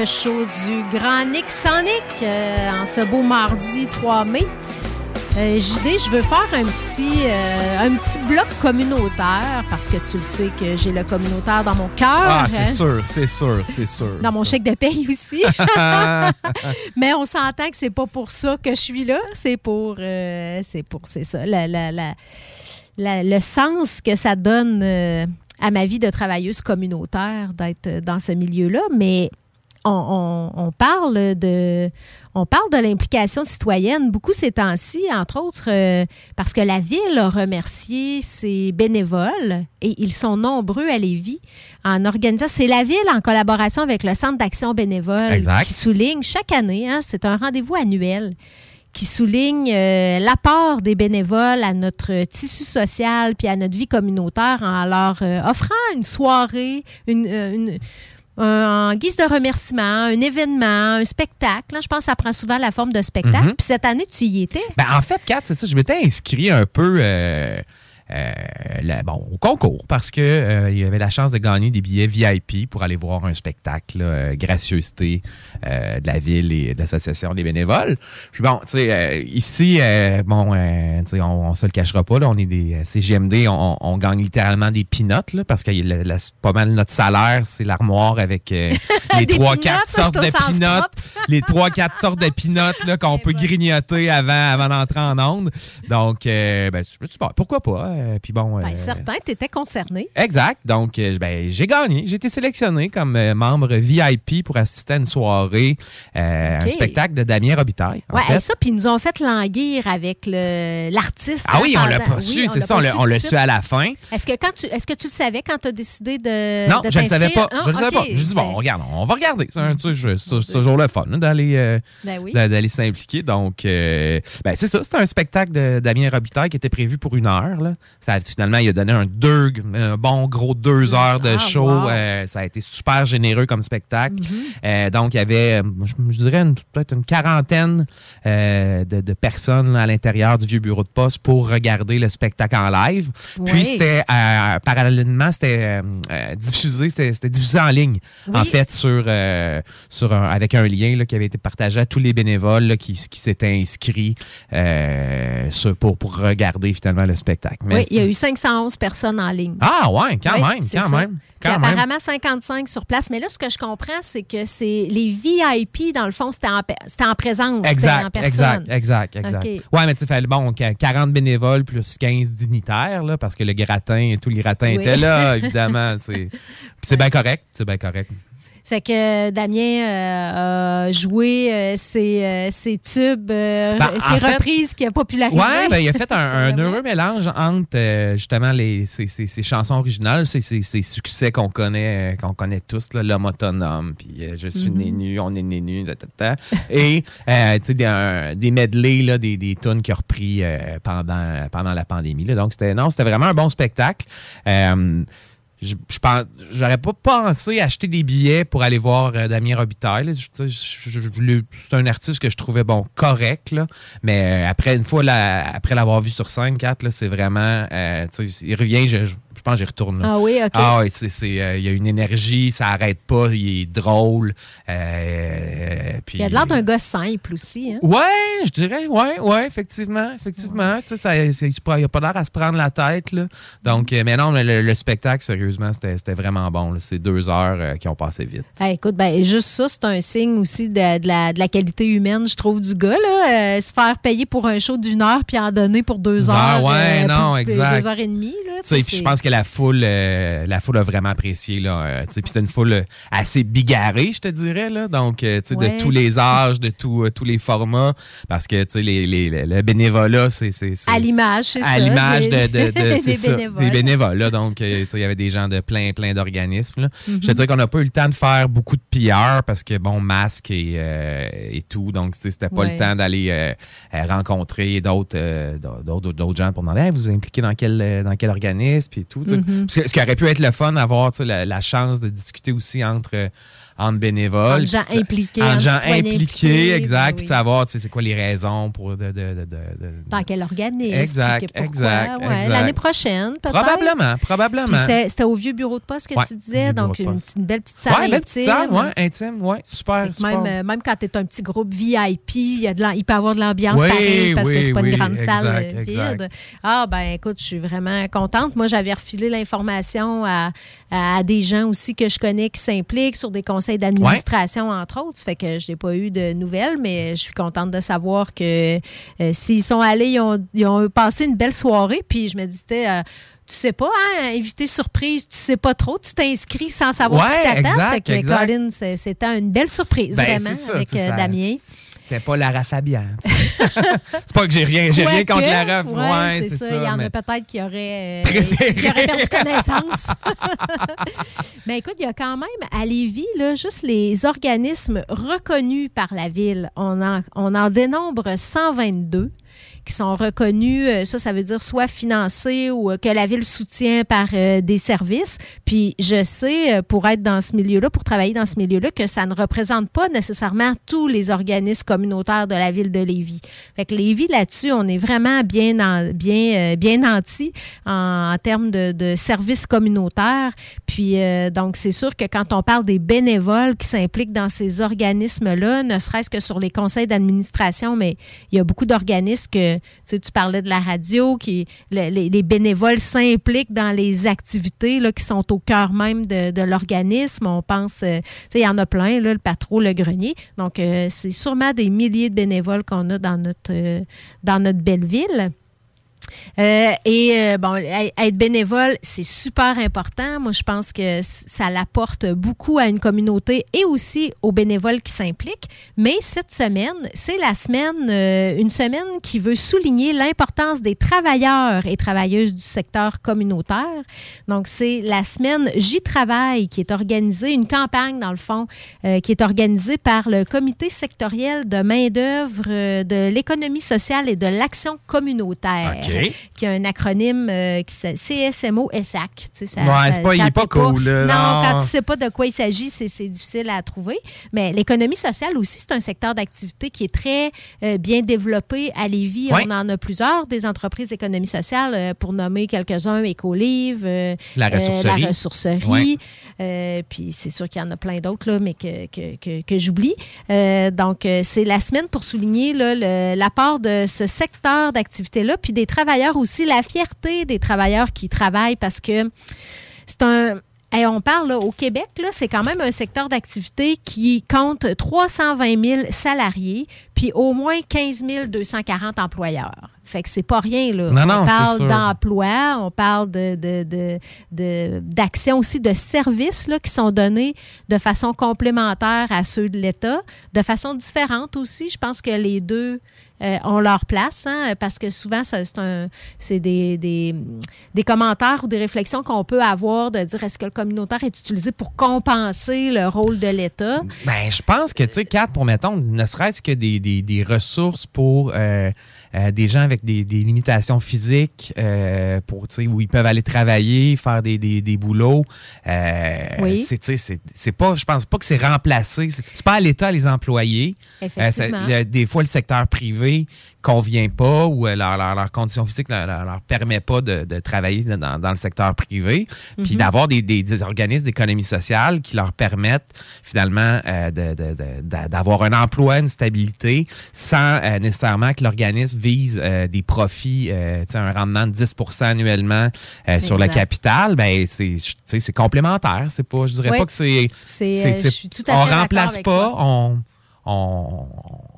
Le show du Grand Nick sans Nick euh, en ce beau mardi 3 mai. Euh, JD, je veux faire un petit, euh, un petit bloc communautaire parce que tu le sais que j'ai le communautaire dans mon cœur. Ah, c'est hein. sûr, c'est sûr, c'est sûr. Dans mon chèque de paye aussi. Mais on s'entend que c'est pas pour ça que je suis là. C'est pour, euh, c'est pour, c'est ça, la- la- la- le sens que ça donne euh, à ma vie de travailleuse communautaire d'être dans ce milieu-là. Mais on, on- on parle de, on parle de l'implication citoyenne beaucoup ces temps-ci, entre autres euh, parce que la ville a remercié ses bénévoles et ils sont nombreux à Lévis en organisant. C'est la ville en collaboration avec le Centre d'action bénévole Exact. qui souligne chaque année, hein, c'est un rendez-vous annuel qui souligne euh, l'apport des bénévoles à notre tissu social puis à notre vie communautaire en leur euh, offrant une soirée, une, une- un- en guise de remerciement, un événement, un spectacle. Là, je pense que ça prend souvent la forme de spectacle. Mhm. Puis cette année, tu y étais? Ben, en fait, Kat, c'est ça. Je m'étais inscrit un peu euh, euh, la- bon, au concours parce que euh, il y avait la chance de gagner des billets VIP pour aller voir un spectacle, là, euh, gracieuseté euh, de la ville et de l'association des bénévoles. Puis bon, tu sais, euh, ici, euh, bon, euh, tu sais, on, on se le cachera pas, là, on est des euh, CGMD, on, on gagne littéralement des pinottes, là, parce que le- c'est pas mal notre salaire, c'est l'armoire avec euh, les trois, quatre sortes de pinottes, les trois, quatre sortes de pinottes là, qu'on peut grignoter avant, avant d'entrer en onde. Donc, euh, ben, pourquoi pas? Euh, puis bon, Ben, euh, certain, tu étais concerné. Exact. Donc, euh, ben, j'ai gagné. J'ai été sélectionné comme membre VIP pour assister à une soirée, un spectacle de Damien Robitaille. fait. et ça, puis ils nous ont fait languir avec l'artiste. Ah hein, oui, on l'a pas oui, su, c'est ça, pas on l'a- su à la fin. Est-ce que, quand tu, est-ce que tu le savais quand tu as décidé de. Non, de je ne le savais pas. Ah, je ne le savais pas. OK. Je dis, bon, Ben, regarde, on va regarder. C'est c'est c'est toujours le fun hein, d'aller euh, Ben oui. d'a- d'aller s'impliquer. Donc, euh, ben, c'est ça. C'était un spectacle de Damien Robitaille qui était prévu pour une heure. Là. Ça, finalement, il a donné un, deux, un bon gros deux heures de show. wow. Euh, ça a été super généreux comme spectacle. Mhm. Euh, donc, il y avait, je, je dirais, peut-être une quarantaine euh, de, de personnes là, à l'intérieur du vieux bureau de poste pour regarder le spectacle en live. Puis, c'était parallèlement, c'était diffusé, c'était diffusé en ligne, Oui. en fait, sur, sur un- avec un lien là, qui avait été partagé à tous les bénévoles là, qui, qui s'étaient inscrits sur- pour, pour regarder finalement le spectacle. Mais Oui, il y a eu 511 personnes en ligne. Ah ouais, quand Oui, même, quand ça. même. Quand même. apparemment 55 sur place. Mais là, ce que je comprends, c'est que c'est les VIP, dans le fond, c'était en, en présence. c'était en Exact, personne. exact, exact, exact. Ouais, mais tu fallait, bon, qu- 40 bénévoles plus 15 dignitaires, là, parce que le gratin, tout le gratin Oui. était là, évidemment. C'est bien correct, c'est bien correct. Fait que Damien euh, a joué euh, ses, euh, ses tubes, Ben, en ses reprises qu'il a popularisées. Ouais, ben, il a fait un, heureux mélange entre justement les, ses, ses- ses chansons originales, ses, succès qu'on connaît, qu'on connaît tous, l'homme autonome, puis je suis Mhm. né nu, on est né nu, ta, ta, ta. et des, un- des medley, là, des, des tunes qu'il a repris pendant, pendant la pandémie. là. Donc, c'était non, c'était vraiment un bon spectacle. Euh, je, pense, j'aurais pas pensé acheter des billets pour aller voir euh, Damien Robitaille. C'est un artiste que je trouvais bon correct, là. mais euh, après une fois la- après l'avoir vu sur scène, 4, c'est vraiment, euh, il revient, je, je- pense que j'y retourne. là. Ah oui, OK. Ah oui, c'est, c'est, euh, il y a une énergie, ça arrête pas, il est drôle. euh, puis- Il a de l'air d'un gars simple aussi. Hein? Ouais, je dirais, ouais, ouais, effectivement, effectivement. Tu sais, ça, il il a pas l'air à se prendre la tête, là. Donc, euh, mais non, mais le, le spectacle, sérieusement, c'était, c'était vraiment bon. C'est deux heures qui ont passé vite. Ah, écoute, ben, juste ça, c'est un signe aussi de, de la, de la qualité humaine, je trouve, du gars. Là. Euh, se faire payer pour un show d'une heure puis en donner pour deux Deux heures. heures, ouais, non, pour- exact. Deux heures et demie. Là, puis je pense que la foule, euh, la foule a vraiment apprécié. Là, euh, puis c'était une foule euh, assez bigarrée, je te dirais. Là, donc, Ouais. de tous les âges, de tout, tous les formats. Parce que tu sais, les, les, le bénévolat, c'est. À l'image, c'est ça. à l'image des- de, de, de- des ça, bénévoles. des bénévoles. là. donc, tu sais, il y avait des gens de plein, plein d'organismes. Mhm. Je te dirais qu'on n'a pas eu le temps de faire beaucoup de PR parce que, bon, masque et, et tout. Donc, c'était pas Ouais. le temps d'aller rencontrer d'autres gens pour demander Hey, vous vous impliquez dans quel, dans quel organisme puis tout. Mhm. Ce, que- ce qui aurait pu être le fun, avoir la chance de discuter aussi entre, euh, entre bénévoles. Entre gens impliqués, entre gens impliqués, impliqués, exact. ben Puis oui. savoir, tu sais, c'est quoi les raisons pour de, de, Dans quel organisme? Exact, exact. L'année prochaine, peut-être. Probablement, probablement. C'était au vieux bureau de poste que tu disais, donc une, belle petite salle Ouais, belle petite salle, ouais, intime, ouais, super. Même, euh, même quand tu es un petit groupe VIP, il, y a de l'am- il peut y avoir de l'ambiance Oui, pareille parce que oui, c'est pas oui, une grande salle euh, vide. Ah, ben écoute, je suis vraiment contente. Moi, j'avais refilé l'information à, à des gens aussi que je connais qui s'impliquent sur des conseils d'administration, entre autres. Fait que je n'ai pas eu de nouvelles, mais je suis contente de savoir que euh, s'ils sont allés, ils ont, ils ont passé une belle soirée. Puis je me disais. euh, tu sais pas, hein, invité surprise, tu sais pas trop, tu t'inscris sans savoir ce qui t'attend. Fait que exact. Colin, c'était une belle surprise, Ben, vraiment, ça, avec euh, ça- Damien. C'était pas Lara Fabian. c'est pas que j'ai rien, j'ai rien contre Lara. ouais, Ouais, c'est ça. Il y en mais- a peut-être qui auraient, euh, qui auraient perdu connaissance. Mais écoute, il y a quand même à Lévis, là, juste les organismes reconnus par la ville. On en, on en dénombre 122 qui sont reconnus, euh, ça, ça veut dire soit financés ou euh, que la ville soutient par euh, des services. Puis je sais, pour être dans ce milieu-là, pour travailler dans ce milieu-là, que ça ne représente pas nécessairement tous les organismes communautaires de la ville de Lévis. Fait que Lévis, là-dessus, on est vraiment bien, en- bien, bien nantis en, termes de, services communautaires. Puis donc, c'est sûr que quand on parle des bénévoles qui s'impliquent dans ces organismes-là, ne serait-ce que sur les conseils d'administration, mais il y a beaucoup d'organismes que, tu parlais de la radio, qui le- les, les bénévoles s'impliquent dans les activités là, qui sont au cœur même de, l'organisme. On pense, euh, il y en a plein, le patron, le grenier. Donc, euh, c'est sûrement des milliers de bénévoles qu'on a dans notre, euh, dans notre belle ville. Euh, et euh, bon, être bénévole, c'est super important. Moi, je pense que ça l'apporte beaucoup à une communauté et aussi aux bénévoles qui s'impliquent. Mais cette semaine, c'est la semaine, euh, une semaine qui veut souligner l'importance des travailleurs et travailleuses du secteur communautaire. Donc, c'est la semaine J'y travaille qui est organisée, une campagne dans le fond, euh, qui est organisée par le Comité sectoriel de main-d'œuvre euh, de l'économie sociale et de l'action communautaire Qui a un acronyme euh, qui CSMO-SAC. Tu sais, ça- Ouais, ça- c'est pas- il quand est pas cool, non, non. quand tu sais pas de quoi il s'agit, c'est difficile à trouver. Mais l'économie sociale aussi, c'est un secteur d'activité qui est très euh, bien développé à Lévis. Ouais. On en a plusieurs, des entreprises d'économie sociale, euh, pour nommer quelques-uns, Écolive, euh, La ressourcerie. la ressourcerie. Ouais. Puis c'est sûr qu'il y en a plein d'autres, mais que, que, que, que j'oublie. Donc, c'est la semaine pour souligner l'apport de ce secteur d'activité-là, puis des aussi, la fierté des travailleurs qui travaillent parce que c'est un. Hey, on parle au Québec, c'est quand même un secteur d'activité qui compte 320 000 salariés, puis au moins 15 240 employeurs. Fait que c'est pas rien, là. Non, on non, parle d'emploi, on parle de, de, de, de- d'actions aussi, de services là, qui sont donnés de façon complémentaire à ceux de l'État, de façon différente aussi. Je pense que les deux euh, ont leur place, hein, parce que souvent, ça, c'est, un, c'est des, des, des commentaires ou des réflexions qu'on peut avoir de dire est-ce que le communautaire est utilisé pour compenser le rôle de l'État? Ben, je pense que, tu sais, Kat, pour mettons, ne serait-ce que des, des- des ressources pour euh, euh, des gens avec des, des limitations physiques, euh, pour, tu sais, où ils peuvent aller travailler, faire des, des, des boulots. euh, Oui. C'est, tu sais, c'est, c'est pas, je pense pas que c'est remplacé. C'est, pas à l'État les. Effectivement. Euh, ça- le- des fois, le secteur privé convient pas ou euh, leur, leur, leur condition physique leur, leur, leur permet pas de, de travailler dans, dans le secteur privé. Puis Mhm. d'avoir des, des, des organismes d'économie sociale qui leur permettent finalement euh, d'avoir un emploi, une stabilité, sans euh, nécessairement que l'organisme vise euh, des profits, euh, tu sais, un rendement de 10% annuellement euh, sur le capital. Ben c'est je- tu sais, c'est complémentaire. C'est pas, je dirais Oui. pas que c'est, on remplace pas, on on,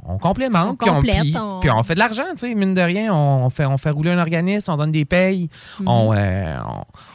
on complémente, On puis, on, complète, puis- on- puis on fait de l'argent, tu sais, mine de rien, on, fait, on fait rouler un organisme, on donne des payes, Mhm. on, euh,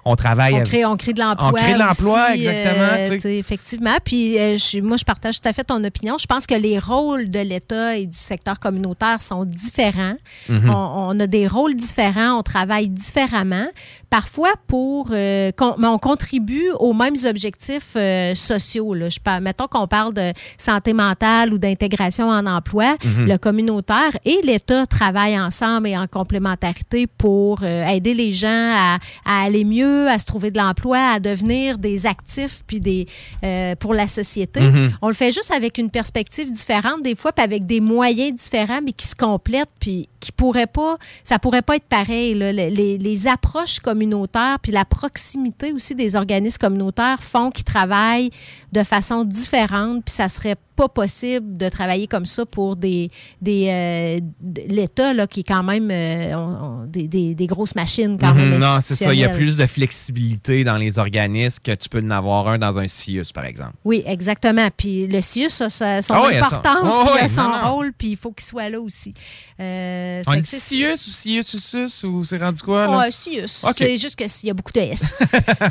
on, on travaille. On crée, on crée de l'emploi. On crée de l'emploi, exactement. euh, tu sais. effectivement. Puis euh, je moi, je partage tout à fait ton opinion. Je pense que les rôles de l'État et du secteur communautaire sont différents. Mhm. on, on a des rôles différents, on travaille différemment. Parfois, pour, con- mais on contribue aux mêmes objectifs sociaux. Là. Je mettons qu'on parle de santé mentale ou d'intégration en emploi. Mhm. le communautaire et l'État travaillent ensemble et en complémentarité pour euh, aider les gens à, à aller mieux, à se trouver de l'emploi, à devenir des actifs puis des euh, pour la société. Mhm. On le fait juste avec une perspective différente des fois, puis avec des moyens différents, mais qui se complètent, puis qui pourraient pas, ça pourrait pas être pareil. là. Les, les- les approches communautaires, puis la proximité aussi des organismes communautaires font qu'ils travaillent de façon différente, puis ça serait pas possible de travailler comme ça pour des, des euh, l'État là qui est quand même euh, on- on- des, des- des grosses machines quand même Mhm, non, c'est ça. Il y a plus de flexibilité dans les organismes que tu peux en avoir un dans un CIUS, par exemple. Oui, exactement. Puis le CIUS a son Ah son- importance, Oh, puis il a oui, son non, non. rôle, puis il faut qu'il soit là aussi. Euh, On dit CIUS ou CIUS ou c'est rendu quoi? Là? CIUS. Ok. C'est juste qu'il y a beaucoup de S.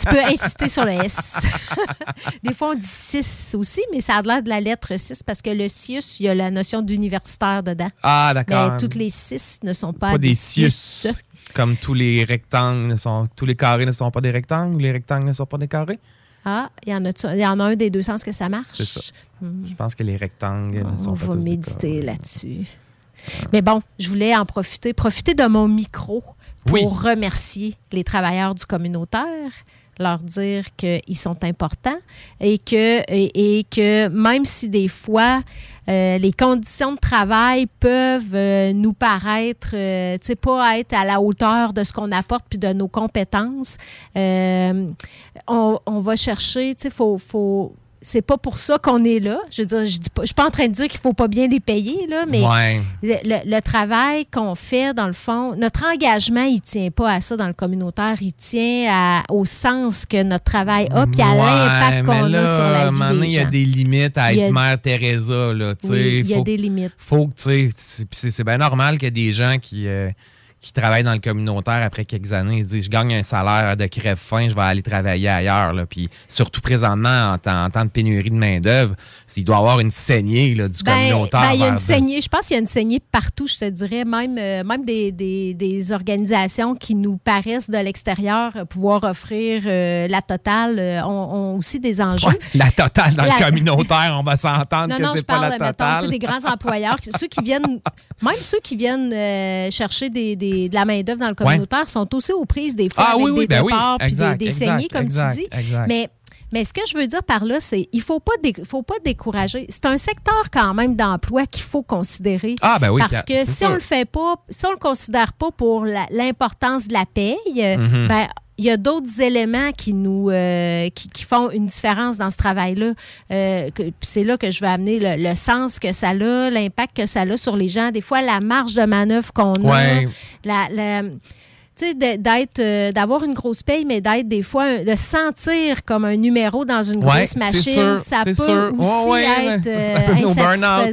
tu peux insister sur le S. Des fois, on dit 6 aussi, mais ça a l'air de la lettre 6 parce que le CIUS, il y a la notion d'universitaire dedans. Ah, d'accord. Mais toutes les 6 ne sont pas, Pas des CIUS. Comme tous les rectangles, ne sont, tous les carrés ne sont pas des rectangles, les rectangles ne sont pas des carrés? Ah, il y, en a, il y en a un des deux sens que ça marche? C'est ça. Hmm. Je pense que les rectangles ne On sont pas va tous des méditer là-dessus. Mais bon, je voulais en profiter, profiter de mon micro pour Oui. remercier les travailleurs du communautaire, leur dire qu'ils sont importants et que, et, que même si des fois euh, les conditions de travail peuvent euh, nous paraître, euh, tu sais, pas être à la hauteur de ce qu'on apporte puis de nos compétences, on, on va chercher, tu sais, faut, faut c'est pas pour ça qu'on est là. Je veux dire, je dis pas, je suis pas en train de dire qu'il faut pas bien les payer, là, mais Ouais. le, le- le travail qu'on fait, dans le fond, notre engagement, il tient pas à ça dans le communautaire, il tient à- au sens que notre travail a, puis à Ouais, l'impact qu'on a sur la vie des donné, Il y a gens. des limites à a- être Mère Teresa. Là, tu sais. Oui, il y a Faut- des limites. faut que, tu sais, c'est bien normal qu'il y ait des gens qui, euh, qui travaillent dans le communautaire après quelques années. Ils se disent, je gagne un salaire de crève-fin, je vais aller travailler ailleurs. Là. Puis surtout présentement, en temps, en temps de pénurie de main-d'œuvre, il doit y avoir une saignée là, du Ben, communautaire. ben, il y a une saignée. Je pense qu'il y a une saignée partout, je te dirais. Même, euh, même des, des- des organisations qui nous paraissent de l'extérieur euh, pouvoir offrir euh, la totale euh, ont, ont aussi des enjeux. Ouais, la totale dans La- le communautaire, on va s'entendre Non, que non, je c'est pas parle, la mettons, totale. sais, des grands employeurs, ceux qui viennent, même ceux qui viennent chercher des, des- de la main-d'œuvre dans le communautaire sont aussi aux prises des fois Ah avec oui, des oui, ben oui, départs puis des, exact, des exact, saignées, comme exact, tu dis. Mais, mais ce que je veux dire par là, c'est il faut pas faut pas décourager. C'est un secteur quand même d'emploi qu'il faut considérer. Ah, ben oui, Parce que si sûr. on le fait pas, si on le considère pas pour l'importance de la paye, euh, Mhm. ben il y a d'autres éléments qui nous euh, qui, qui font une différence dans ce travail-là. Euh, c'est là que je veux amener le, le sens que ça a, l'impact que ça a sur les gens. Des fois, la marge de manœuvre qu'on Ouais. a, la, la- tu sais, d'être, euh, d'avoir une grosse paye, mais d'être des fois, un- de sentir comme un numéro dans une grosse machine, sûr, ça peut sûr. aussi ouais, être euh,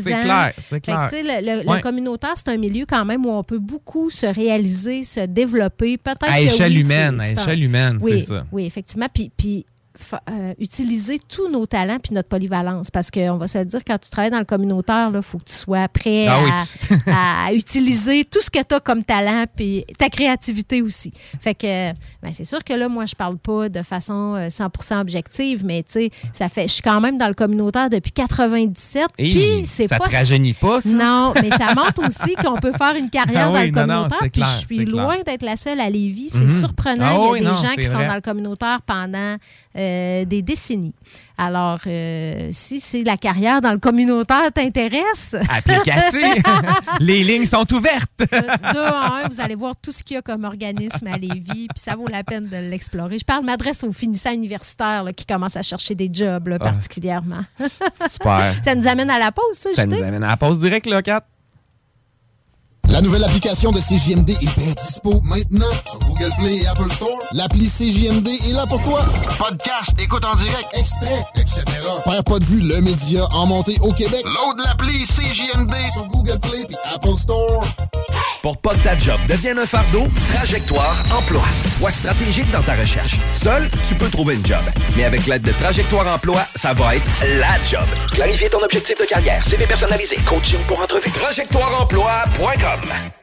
c'est clair, c'est le, le- communautaire, c'est un milieu quand même où on peut beaucoup se réaliser, se développer. Peut-être À échelle oui, humaine, à échelle humaine, oui, c'est ça. Oui, effectivement. Puis, euh, utiliser tous nos talents puis notre polyvalence. Parce qu'on va se le dire, quand tu travailles dans le communautaire, il faut que tu sois prêt Ah à, oui, tu- à utiliser tout ce que tu as comme talent puis ta créativité aussi. Fait que, ben, c'est sûr que là, moi, je parle pas de façon euh, 100% objective, mais tu sais, ça fait, je suis quand même dans le communautaire depuis 97. Hey, Puis c'est ça pas te rajeunit pas, ça? Non, mais ça montre aussi qu'on peut faire une carrière Ah dans le non, non, communautaire. puis je suis loin d'être la seule à Lévis. C'est Mhm. surprenant. Ah Il y a oui, des non, gens qui sont dans le communautaire pendant euh, des décennies. Alors, euh, si c'est la carrière dans le communautaire t'intéresse. Les lignes sont ouvertes. de un, vous allez voir tout ce qu'il y a comme organisme à Lévis, puis ça vaut la peine de l'explorer. Je parle, m'adresse aux finissants universitaires là, qui commencent à chercher des jobs là, Ah. particulièrement. Super. ça nous amène à la pause, ça, Ça nous amène à la pause directe, là, Kat. La nouvelle application de CJMD est bien dispo maintenant sur Google Play et Apple Store. L'appli CJMD est là pour toi. Podcast, écoute en direct, extrait, etc. Père pas de vue, le média en montée au Québec. Load l'appli CJMD sur Google Play et Apple Store. Pour pas que ta job devienne un fardeau, Trajectoire Emploi. Sois stratégique dans ta recherche. Seul, tu peux trouver une job. Mais avec l'aide de Trajectoire Emploi, ça va être la job. Clarifier ton objectif de carrière, CV personnalisé, coaching pour entrevue. TrajectoireEmploi.com de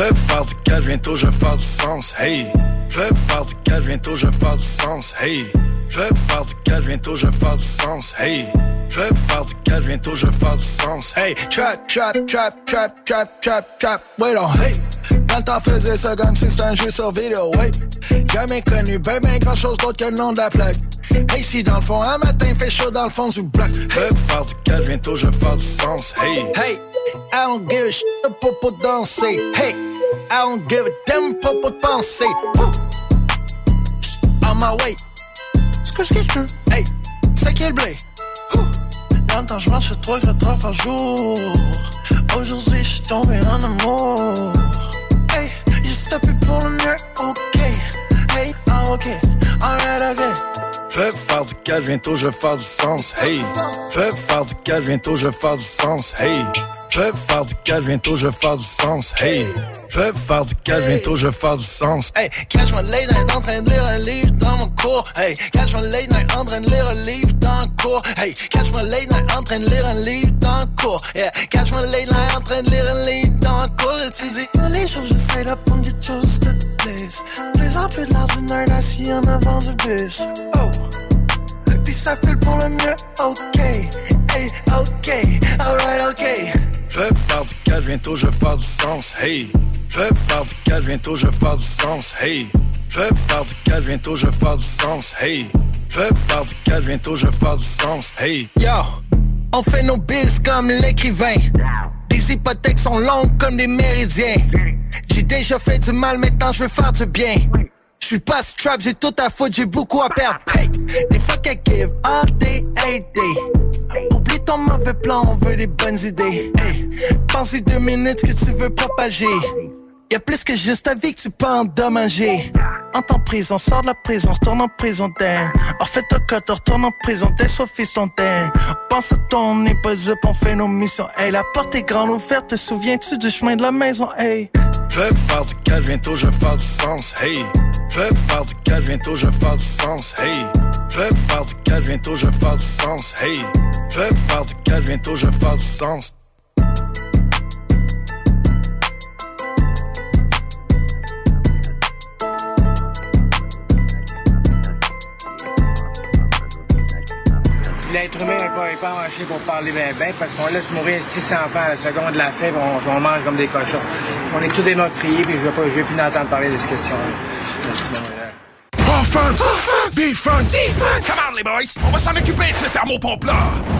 Je vais faire du cash, bientôt je vais faire du sens, hey. Je vais faire du cash, bientôt je vais faire du sens, hey. Je vais faire du cash, bientôt je vais faire du sens, hey. Je vais faire du cash, bientôt je vais faire du sens, hey. Trap, trap, trap, trap, trap, trap, trap, wait on, hey. Dans le temps faisait ça comme si c'était un jeu sur vidéo, hey. Jamais connu, ben ben grand chose d'autre que le nom de la plaque. Hey, si dans le fond, un matin fait chaud dans le fond du bloc. Je vais faire du cash, bientôt je vais faire du sens, hey. Hey, I don't give a shit pour pour danser, hey. I don't give a damn pour penser. Woo. On my way. Ce que je veux. Hey, c'est quel blé? Woo. Dans le temps, je marche trois, quatre heures par jour. Aujourd'hui, je suis tombé en amour. Hey, juste tapé pour le mieux, ok. Hey, ah, ok. Alright, ok. Vais faire du cash, bientôt je vais du sens, hey. Vais faire du cash, bientôt je vais du sens, hey. Vais faire du cash, bientôt je vais du sens, hey. Vais faire du cash, bientôt je vais du sens. Hey, catch my late night en train de lire un livre dans mon cours. Hey, catch my late night en train de lire un livre dans le cours. Hey, catch my late night en train de lire un livre dans le cours. Yeah, catch my late night en train de lire un livre dans le cours. Tu dis, les choses, j'essaie d'apprendre des choses de place. Plus en plus de l'ordinaire assis en avant du bus. Oh. Puis ça file pour le mieux, ok. Hey, ok, alright, ok. Je vais faire du cash, bientôt je vais faire du sens, hey. Je vais faire du cash, bientôt je vais faire du sens, hey. Je vais faire du cash, bientôt je vais faire du sens, hey. Je vais faire du cash, bientôt je vais faire du sens, hey. Yo, on fait nos bills comme l'écrivain. Les hypothèques sont longues comme des méridiens. J'ai déjà fait du mal, maintenant je veux faire du bien. Je suis pas strap, j'ai tout à foutre, j'ai beaucoup à perdre. Hey, les fuck I give all day, every day. Oublie ton mauvais plan, on veut des bonnes idées. Hey, pense deux minutes que tu veux propager. Y a plus que juste ta vie que tu peux endommager. En prison, sors de la prison, retourne en prison d'air. En fait, ton cote, retourne en prison, t'es soit fils ton terre. Pense à ton, dupe, on fait nos missions. Hey, la porte est grande ouverte, te souviens-tu du chemin de la maison? Hey. Je vais faire du cash, bientôt je vais du sens, hey. Je vais faire du cash, bientôt je vais du sens, hey. Je vais faire du cash, bientôt je vais du sens, hey. Je vais faire du cash, bientôt je vais du sens. L'être humain n'est pas, pas marché pour parler bien, bien, parce qu'on laisse mourir 600 enfants à la seconde de la fève, on, on mange comme des cochons. On est tous des meurtriers, puis je ne veux, plus entendre parler de cette question-là. Merci, gars. Offense! Defense! Defense! Come on, les boys! On va s'en occuper de ce thermopompe-là!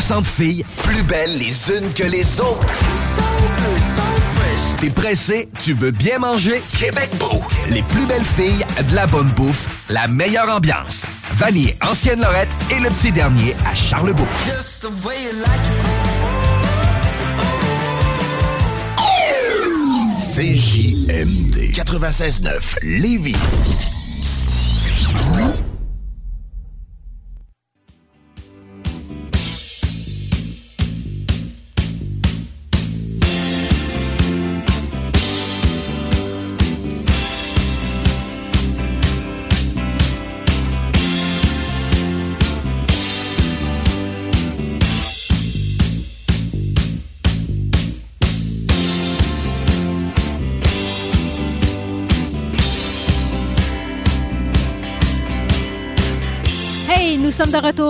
60 filles, plus belles les unes que les autres. T'es pressé, tu veux bien manger? Québec Beau. Les plus belles filles, de la bonne bouffe, la meilleure ambiance. Vanier, Ancienne Lorette et le petit dernier à Charlebourg. Like CJMD 96.9 Lévis.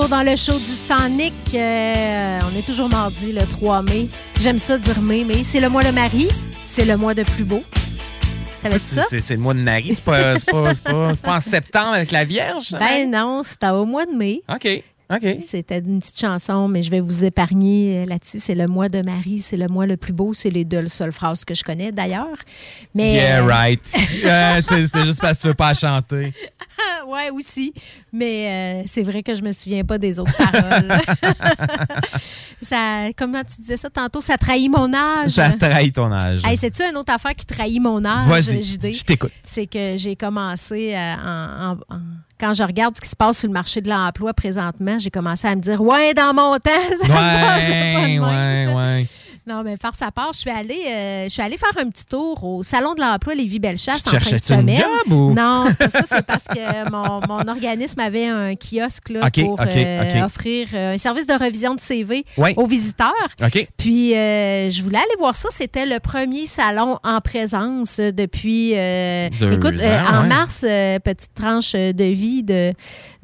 Dans le show du Sonic. Euh, on est toujours mardi, le 3 mai. J'aime ça dire mai, mais c'est le mois de Marie. C'est le mois de plus beau. Savais-tu ça? C'est le mois de Marie. C'est pas, c'est pas, c'est pas- pas en septembre avec la Vierge? Ben non, c'était au mois de mai. OK. OK. C'était une petite chanson, mais je vais vous épargner euh, là-dessus. C'est le mois de Marie, c'est le mois le plus beau. C'est les deux seules phrases que je connais d'ailleurs. Mais Yeah, euh, right. Euh, C'était juste parce que tu veux pas chanter. Ouais, aussi. Mais euh, c'est vrai que je me souviens pas des autres paroles. ça, comment tu disais ça tantôt? Ça trahit mon âge. Ça trahit ton âge. Hey, C'est-tu une autre affaire qui trahit mon âge, Vas-y, je t'écoute. C'est que j'ai commencé euh, en, en- en- Quand je regarde ce qui se passe sur le marché de l'emploi présentement, j'ai commencé à me dire Ouais, dans mon temps, ça se passait pas de Ouais, même. ouais, ouais. Non, mais faire sa part, je suis allée, euh, je suis allée faire un petit tour au Salon de l'Emploi Lévis-Bellechasse en fin de cherchais-tu une semaine. job ou? Non, c'est pas ça. C'est parce que mon, mon organisme avait un kiosque là, pour euh, offrir euh, un service de révision de CV Oui. aux visiteurs. OK. Puis, euh, je voulais aller voir ça. C'était le premier salon en présence depuis. euh, écoute, ans, euh, en ouais. mars, euh, petite tranche de vie de,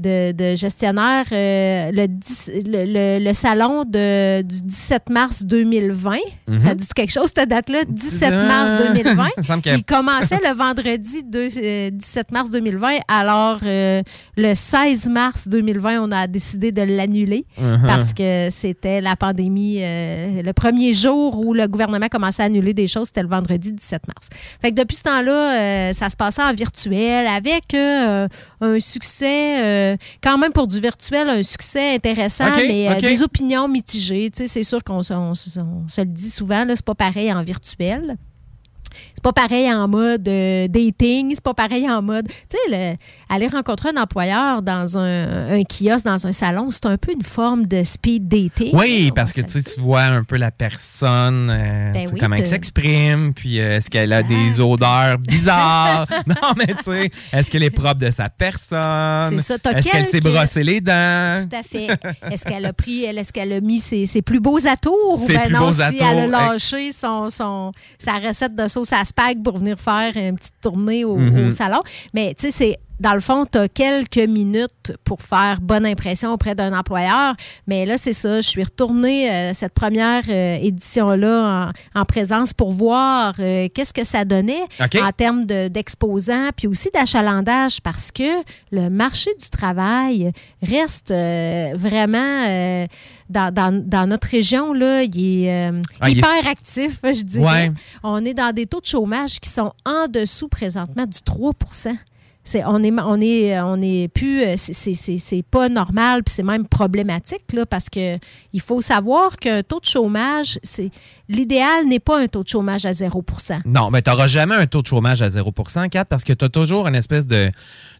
de, de gestionnaire, euh, le, 10 le, le- le salon de, du 17 mars 2020. Mhm. Ça dit quelque chose, cette date-là? 17 mars 2020. Il commençait le vendredi de- euh, 17 mars 2020. Alors, euh, le 16 mars 2020, on a décidé de l'annuler Mhm. parce que c'était la pandémie. le premier jour où le gouvernement commençait à annuler des choses, c'était le vendredi 17 mars. Fait que depuis ce temps-là, ça se passait en virtuel avec un succès, euh, quand même pour du virtuel, un succès intéressant, mais euh, des opinions mitigées. C'est sûr qu'on se- on se- on se le dit souvent, c'est pas pareil en virtuel. C'est pas pareil en mode euh, dating, c'est pas pareil en mode. Tu sais, le- aller rencontrer un employeur dans un, un kiosque, dans un salon, c'est un peu une forme de speed dating. Oui, parce que tu sais, tu vois un peu la personne, euh, Ben oui, comment elle s'exprime, puis euh, est-ce qu'elle a des odeurs bizarres? non, mais tu sais, est-ce qu'elle est propre de sa personne? C'est ça, Est-ce qu'elle s'est quelques- brossé les dents? Tout à fait. Est-ce qu'elle a pris, est-ce qu'elle a mis ses, ses plus beaux atours ou Ses ben plus non, beaux si atours, elle a hey. lâché son, son, sa recette de sauce à spag pour venir faire une petite tournée au, Mhm. au salon. Mais tu sais, c'est dans le fond, tu as quelques minutes pour faire bonne impression auprès d'un employeur. Mais là, c'est ça. Je suis retournée euh, cette première euh, édition-là en, en présence pour voir euh, qu'est-ce que ça donnait en termes de- d'exposants, puis aussi d'achalandage, parce que le marché du travail reste vraiment dans, dans- dans notre région, là, il est euh, Ah, il est- hyper actif, je dirais. Ouais. On est dans des taux de chômage qui sont en dessous présentement du 3 c'est, on est on est on est plus euh, c'est, c'est- c'est- c'est pas normal puis c'est même problématique là, parce que il faut savoir qu'un taux de chômage c'est l'idéal n'est pas un taux de chômage à 0% Non, mais tu n'auras jamais un taux de chômage à 0 4 parce que tu as toujours une espèce de,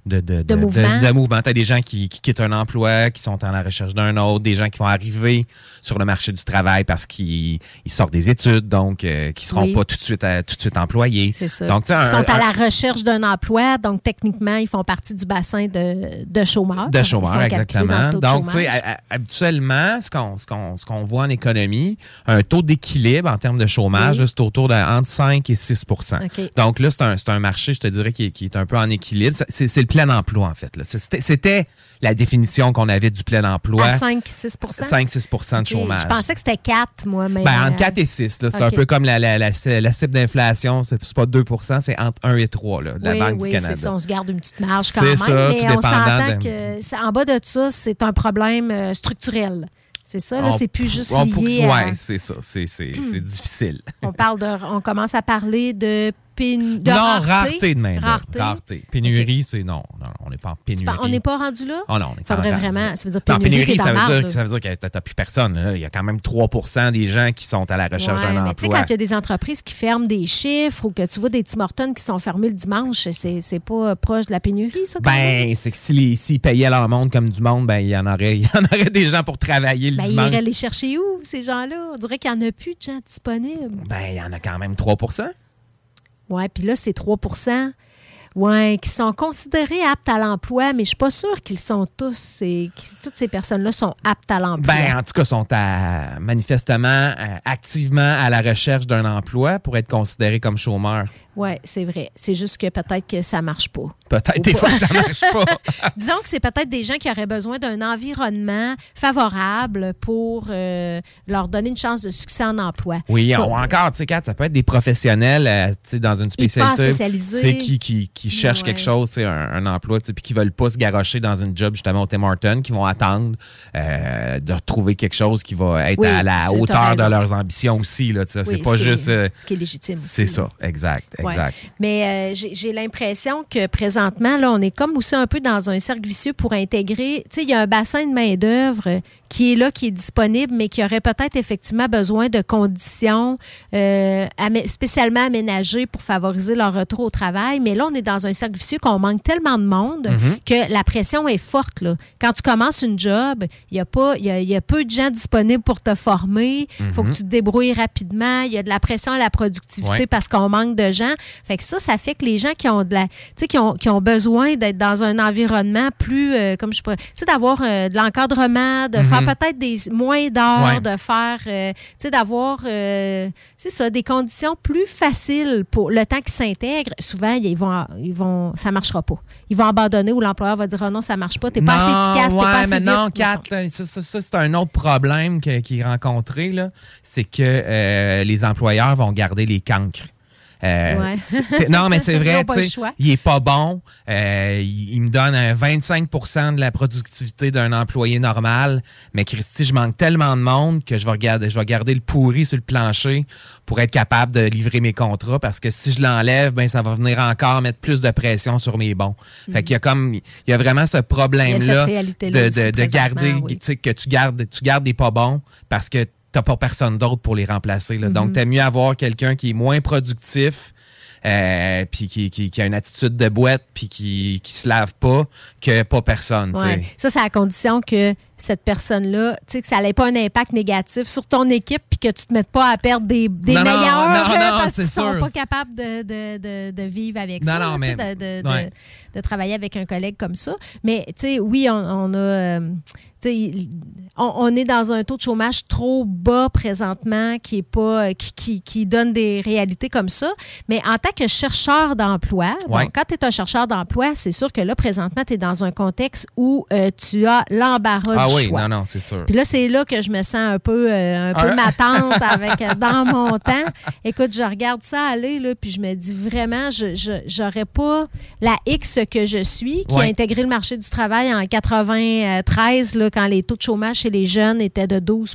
de, de, De mouvement. de mouvement. Tu as des gens qui, qui quittent un emploi, qui sont à la recherche d'un autre, des gens qui vont arriver sur le marché du travail parce qu'ils ils sortent des études, donc euh, qui ne seront Oui. pas tout de suite, à- tout de suite employés. C'est ça. Donc, ils sont à la recherche d'un emploi, donc techniquement, ils font partie du bassin de, de chômeurs. De chômeurs, exactement. Donc, tu sais, habituellement, ce qu'on ce qu'on- ce qu'on voit en économie, un taux d'équilibre en termes de chômage, Oui. c'est autour de entre 5 et 6 OK. Donc là, c'est un, marché, je te dirais, qui est, qui est un peu en équilibre. C'est le plein emploi, en fait. C'était la définition qu'on avait du plein emploi. À 5-6 5-6% de Ok. chômage. Je pensais que c'était 4, moi. Mais, Ben, entre euh, 4 et 6. là. C'est un peu comme la, la, la, la cible d'inflation. C'est pas 2% c'est entre 1 et 3 là, de la oui, Banque oui, du Canada. ça. On se garde une petite marge quand C'est même. ça, mais tout on s'entend de- que en bas de ça, c'est un problème euh, structurel. C'est ça, là, c'est plus juste on- lié à... Ouais, c'est ça. C'est c'est- c'est difficile. On parle de... On commence à parler de, pén- de non, rareté? rareté de main Rareté? Rareté. Pénurie, c'est non. non. On n'est pas en pénurie. pas- on n'est pas rendu là? Oh non, on est Faudrait en- vraiment... Ça veut dire Non, pénurie, ça, veut dire, ça veut dire que t'as- t'as plus personne. là. Il y a quand même 3 des gens qui sont à la recherche Ouais, d'un mais tu sais, emploi. quand il y a des entreprises qui ferment des chiffres ou que tu vois des Tim Hortons qui sont fermés le dimanche, c'est pas proche de la pénurie, ça? Ben, c'est que s'ils s'ils payaient leur monde comme du monde, ben, il y en aurait, il y en aurait des gens pour travailler le Ben, ils dimanche. iraient les chercher où, ces gens-là? On dirait qu'il n'y en a plus de gens disponibles. Ben, il y en a quand même 3 Oui, puis là, c'est 3% ouais, qui sont considérés aptes à l'emploi, mais je suis pas sûre qu'ils sont tous, toutes ces personnes-là sont aptes à l'emploi. Ben, en tout cas, sont manifestement euh, activement à la recherche d'un emploi pour être considérés comme chômeurs. Oui, c'est vrai. C'est juste que peut-être que ça marche pas. Peut-être des fois, ça marche pas. Disons que c'est peut-être des gens qui auraient besoin d'un environnement favorable pour euh, leur donner une chance de succès en emploi. Oui, Faut- ou encore, tu sais, Kat, ça peut être des professionnels euh, tu sais, dans une spécialité. sais, qui, qui, qui cherchent Ouais. quelque chose, un, un emploi, puis qui veulent pas se garrocher dans une job justement au Tim Hortons, qui vont attendre euh, de retrouver quelque chose qui va être Oui, à la c'est- hauteur de leurs ambitions aussi. Là. Oui, c'est ce pas qui est- juste. euh, ce qui est légitime C'est ça, exact, Ouais. Mais euh, j'ai l'impression que présentement, là, on est comme aussi un peu dans un cercle vicieux pour intégrer. Tu sais, il y a un bassin de main-d'œuvre qui est là, qui est disponible, mais qui aurait peut-être effectivement besoin de conditions euh, spécialement aménagées pour favoriser leur retour au travail. Mais là, on est dans un cercle vicieux qu'on manque tellement de monde Mhm. que la pression est forte. Là. Quand tu commences une job, il y a pas, y a, il y a peu de gens disponibles pour te former. Il faut Mhm. que tu te débrouilles rapidement. Il y a de la pression à la productivité Ouais. parce qu'on manque de gens. Fait que ça, ça fait que les gens qui ont de la, qui ont, qui ont besoin d'être dans un environnement plus, euh, comme je pourrais, tu sais, d'avoir euh, de l'encadrement, de Mhm. faire peut-être des moins d'heures, Ouais. de faire, euh, tu sais, d'avoir, c'est ça, des conditions plus faciles pour le temps qu'ils s'intègrent. Souvent, ils vont, ils vont, ça marchera pas. Ils vont abandonner ou l'employeur va dire, oh non, ça marche pas, t'es pas assez efficace, t'es ouais, pas assez mais non, vite. Ça, ça- ça, c'est un autre problème qui est rencontré, là. c'est que les employeurs vont garder les cancres. Euh, Ouais. non, mais c'est vrai, tu sais, il est pas bon. Euh, il, il me donne un 25% de la productivité d'un employé normal. Mais Christy, je manque tellement de monde que je vais, regarder, je vais garder le pourri sur le plancher pour être capable de livrer mes contrats parce que si je l'enlève, ben, ça va venir encore mettre plus de pression sur mes bons. Fait qu'il y a comme, il y a vraiment ce problème-là de, garder, oui. tu sais, que tu gardes, tu gardes des pas bons parce que t'as pas personne d'autre pour les remplacer. là. Mhm. Donc, t'aimes mieux avoir quelqu'un qui est moins productif, euh, puis qui, qui- qui a une attitude de boîte, puis qui, qui se lave pas, que pas personne. Ouais. Ça, c'est à condition que cette personne-là, tu sais, que ça n'ait pas un impact négatif sur ton équipe puis que tu te mettes pas à perdre des, des Non, non, meilleurs non, non, parce qu'ils sont sûr. pas capables de, de- de- de vivre avec ça, là, mais- de, ouais. travailler avec un collègue comme ça. Mais, tu sais, oui, on, on a... euh, tu sais, il- on, on est dans un taux de chômage trop bas présentement qui est pas euh, qui, qui, qui donne des réalités comme ça. Mais en tant que chercheur d'emploi, bon, quand tu es un chercheur d'emploi, c'est sûr que là, présentement, tu es dans un contexte où euh, tu as l'embarras Ah du oui, choix. non, non, c'est sûr. Puis là, c'est là que je me sens un peu, euh, un peu Un- ma tante avec euh, dans mon temps. Écoute, je regarde ça aller, là, puis je me dis vraiment, je j'aurais pas la X que je suis, qui Ouais. a intégré le marché du travail en 93, là, quand les taux de chômage chez les jeunes étaient de 12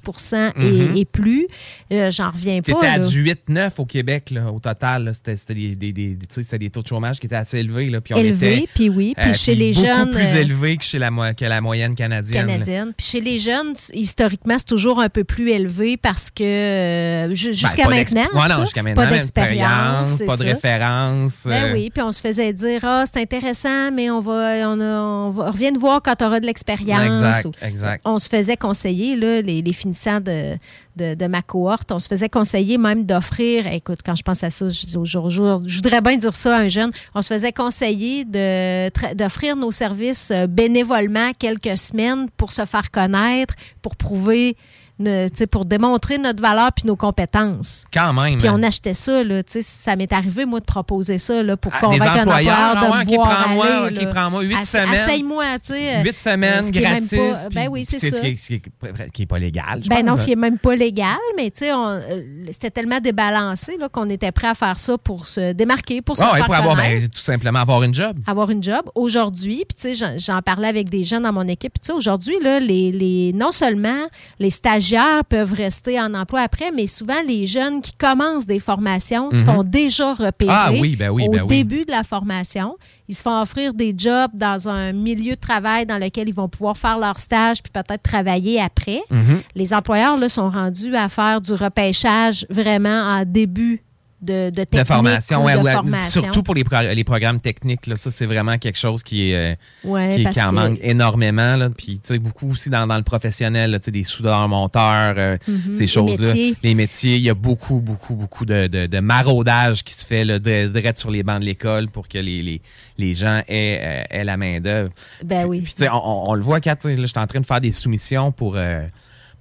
et, Mhm. et plus. Euh, J'en reviens pas. T'étais à du 8-9 au Québec, là, au total. C'était des, des, des, des taux de chômage qui étaient assez élevés. Là, puis on Élevés, était, puis oui, puis euh, chez les beaucoup jeunes, plus euh, élevés que, chez la, que la moyenne canadienne. là. Puis chez les jeunes, historiquement, c'est toujours un peu plus élevé parce que euh, Ben, jusqu'à maintenant, Ouais, non, pas d'expérience, pas de ça. référence. Ben euh, oui, puis on se faisait dire ah c'est intéressant, mais on va on, a- on va reviens de voir quand tu auras de l'expérience. Exact, exact. On se faisait conseiller là, les, les finissants de, de, ma cohorte, on se faisait conseiller même d'offrir. Écoute, quand je pense à ça, je dis au jour au jour, je voudrais bien dire ça à un jeune. On se faisait conseiller d'offrir nos services euh, bénévolement quelques semaines pour se faire connaître, pour prouver. Ne- pour démontrer notre valeur puis nos compétences. Quand même. Puis hein. on achetait ça, là, ça m'est arrivé, moi, de proposer ça là, pour Ah, convaincre des un employeur de ah ouais, me ok, voir prends-moi, aller. là. huit Essa- semaines. Essaye-moi, tu sais. Huit semaines ce qui est même gratis. pas- ben oui, c'est ce ça. qui est- ce qui est- qui est pas légal. je Ben non, ce qui hein. est même pas légal, mais tu sais, euh, c'était tellement débalancé qu'on était prêt à faire ça pour se démarquer, pour se Ouais, faire pour avoir, ben, tout simplement avoir une job. avoir une job. Aujourd'hui, puis tu sais, j'en- parlais avec des gens dans mon équipe, tu sais, aujourd'hui, les, les, non seulement les stagiaires peuvent rester en emploi après, mais souvent les jeunes qui commencent des formations se Mhm. font déjà repérer Ah oui, ben oui, au ben oui. début de la formation. Ils se font offrir des jobs dans un milieu de travail dans lequel ils vont pouvoir faire leur stage puis peut-être travailler après. Mhm. Les employeurs là, sont rendus à faire du repêchage vraiment en début de, de de technique formation, ou ouais, de ouais, formation. surtout pour les, les programmes techniques. Là, ça, c'est vraiment quelque chose qui, est, euh, Ouais, qui, en que- manque énormément. Là. Puis, tu sais, beaucoup aussi dans, dans le professionnel, là, tu sais, des soudeurs, monteurs, euh, Mhm. ces choses-là. Les métiers, il y a beaucoup, beaucoup, beaucoup de, de, maraudage qui se fait là, de, direct sur les bancs de l'école pour que les, les, les gens aient, euh, aient la main-d'œuvre. Ben oui. Puis, tu sais, on, on- le voit, Kat, je suis en train de faire des soumissions pour, euh,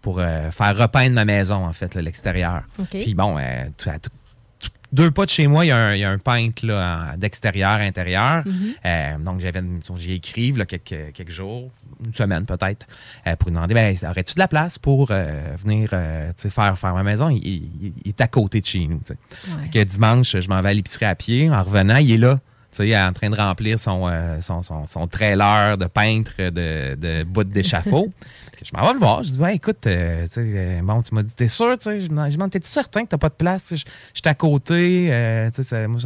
pour euh, faire repeindre ma maison, en fait, l'extérieur. Puis bon, tout- à tout- tout- deux pas de chez moi, il y a un, il y a un peintre d'extérieur, intérieur. Mhm. Euh, donc, j'avais une- j'ai écrit là, quelques, quelques jours, une semaine peut-être, euh, pour lui demander ben, aurais-tu de la place pour euh, venir faire, faire ma maison? Il, il- il est à côté de chez nous. que dimanche, je m'en vais à l'épicerie à pied. En revenant, il est là, en train de remplir son, son, son, son trailer de peintre de, de bout d'échafaud. je m'en vais le voir. Je dis, ouais, écoute, euh, euh, bon, tu m'as dit, t'es sûr, tu sais? Je demande, t'es-tu certain que t'as pas de place? Je suis à côté. euh, tu sais, moi,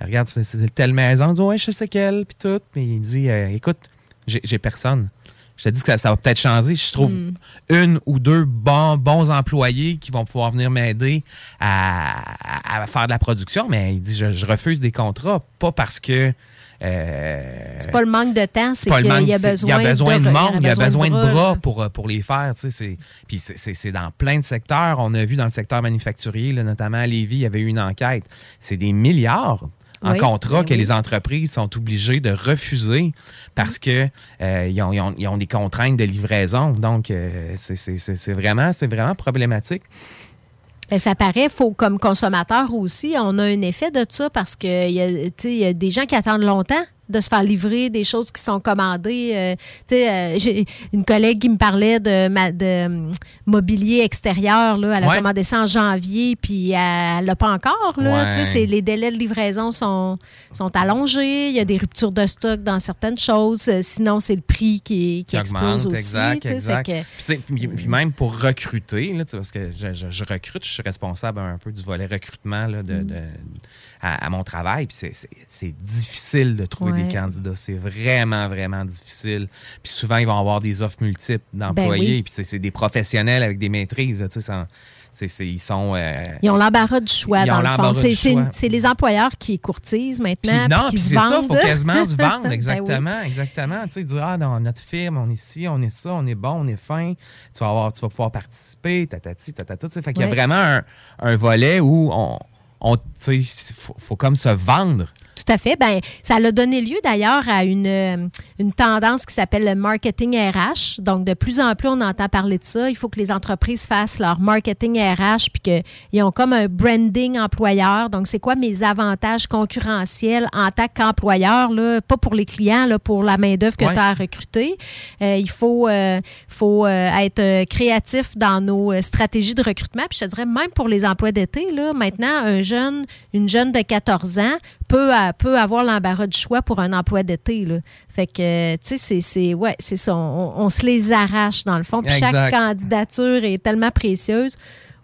regarde, c'est, telle maison. Il dit, ouais, je sais quelle, puis tout. Puis il dit, écoute, j'ai, j'ai personne. Je te dis que ça, ça va peut-être changer. Je trouve Mm. une ou deux bons, bons employés qui vont pouvoir venir m'aider à, à- à faire de la production, mais il dit je, je refuse des contrats, pas parce que. Euh, C'est pas le manque de temps, c'est qu'il y a besoin, il y a besoin de, re- monde, il y a besoin de bras, pour, euh, pour les faire. tu sais, c'est- Puis c'est- c'est c'est dans plein de secteurs. On a vu dans le secteur manufacturier, là, notamment à Lévis, il y avait eu une enquête. C'est des milliards en Oui, contrat ben que oui. les entreprises sont obligées de refuser parce que euh, ils, ont, ils ont- ils ont des contraintes de livraison. Donc, euh, c'est- c'est c'est- c'est vraiment, c'est vraiment problématique. Ben, ça paraît, faut comme consommateur aussi, on a un effet de ça parce que il y, a, tu sais, il y a des gens qui attendent longtemps de se faire livrer des choses qui sont commandées. Euh, tu sais, euh, J'ai une collègue qui me parlait de, ma- de hum, mobilier extérieur. Là. Elle a Ouais. commandé ça en janvier, puis elle l'a pas encore. Là. Ouais. Tu sais, c'est- Les délais de livraison sont, sont allongés. Il y a des ruptures de stock dans certaines choses. Euh, Sinon, c'est le prix qui, qui explose aussi. exact, que- Puis, même pour recruter, là, parce que je, je- je recrute, je suis responsable un peu du volet recrutement là, de, Mm. de- à, à mon travail. Puis c'est- difficile de trouver Ouais. des candidats. C'est vraiment, vraiment difficile. Puis souvent, ils vont avoir des offres multiples d'employés. Ben oui. Puis c'est- des professionnels avec des maîtrises. tu sais, ils sont. euh, Ils ont l'embarras du choix, dans le fond. C'est les employeurs qui courtisent Puis maintenant. non, puis puis qui se c'est ça, il faut quasiment se vendre, Ben oui. exactement, exactement. Tu sais, dire, ah, dans notre firme, on est ci, on est ça, on est bon, on est fin, tu vas, avoir, tu vas pouvoir participer, tatati, tatata. Fait qu'il y a Ouais. vraiment un, un volet où on, on faut, faut comme se vendre. Tout à fait. Ben, ça a donné lieu d'ailleurs à une, euh, une tendance qui s'appelle le marketing RH. Donc, de plus en plus, on entend parler de ça. Il faut que les entreprises fassent leur marketing RH puis qu'ils ont comme un branding employeur. Donc, c'est quoi mes avantages concurrentiels en tant qu'employeur, là, pas pour les clients, là, pour la main-d'œuvre que Ouais. tu as à recruter. Euh, il faut, euh, faut euh, être créatif dans nos stratégies de recrutement. Puis je te dirais, même pour les emplois d'été, là, maintenant, un jeune, une jeune de 14 ans peut, peut avoir l'embarras du choix pour un emploi d'été. Fait que, tu sais, c'est- ouais, ça. On, on se les arrache, dans le fond. Puis chaque candidature est tellement précieuse.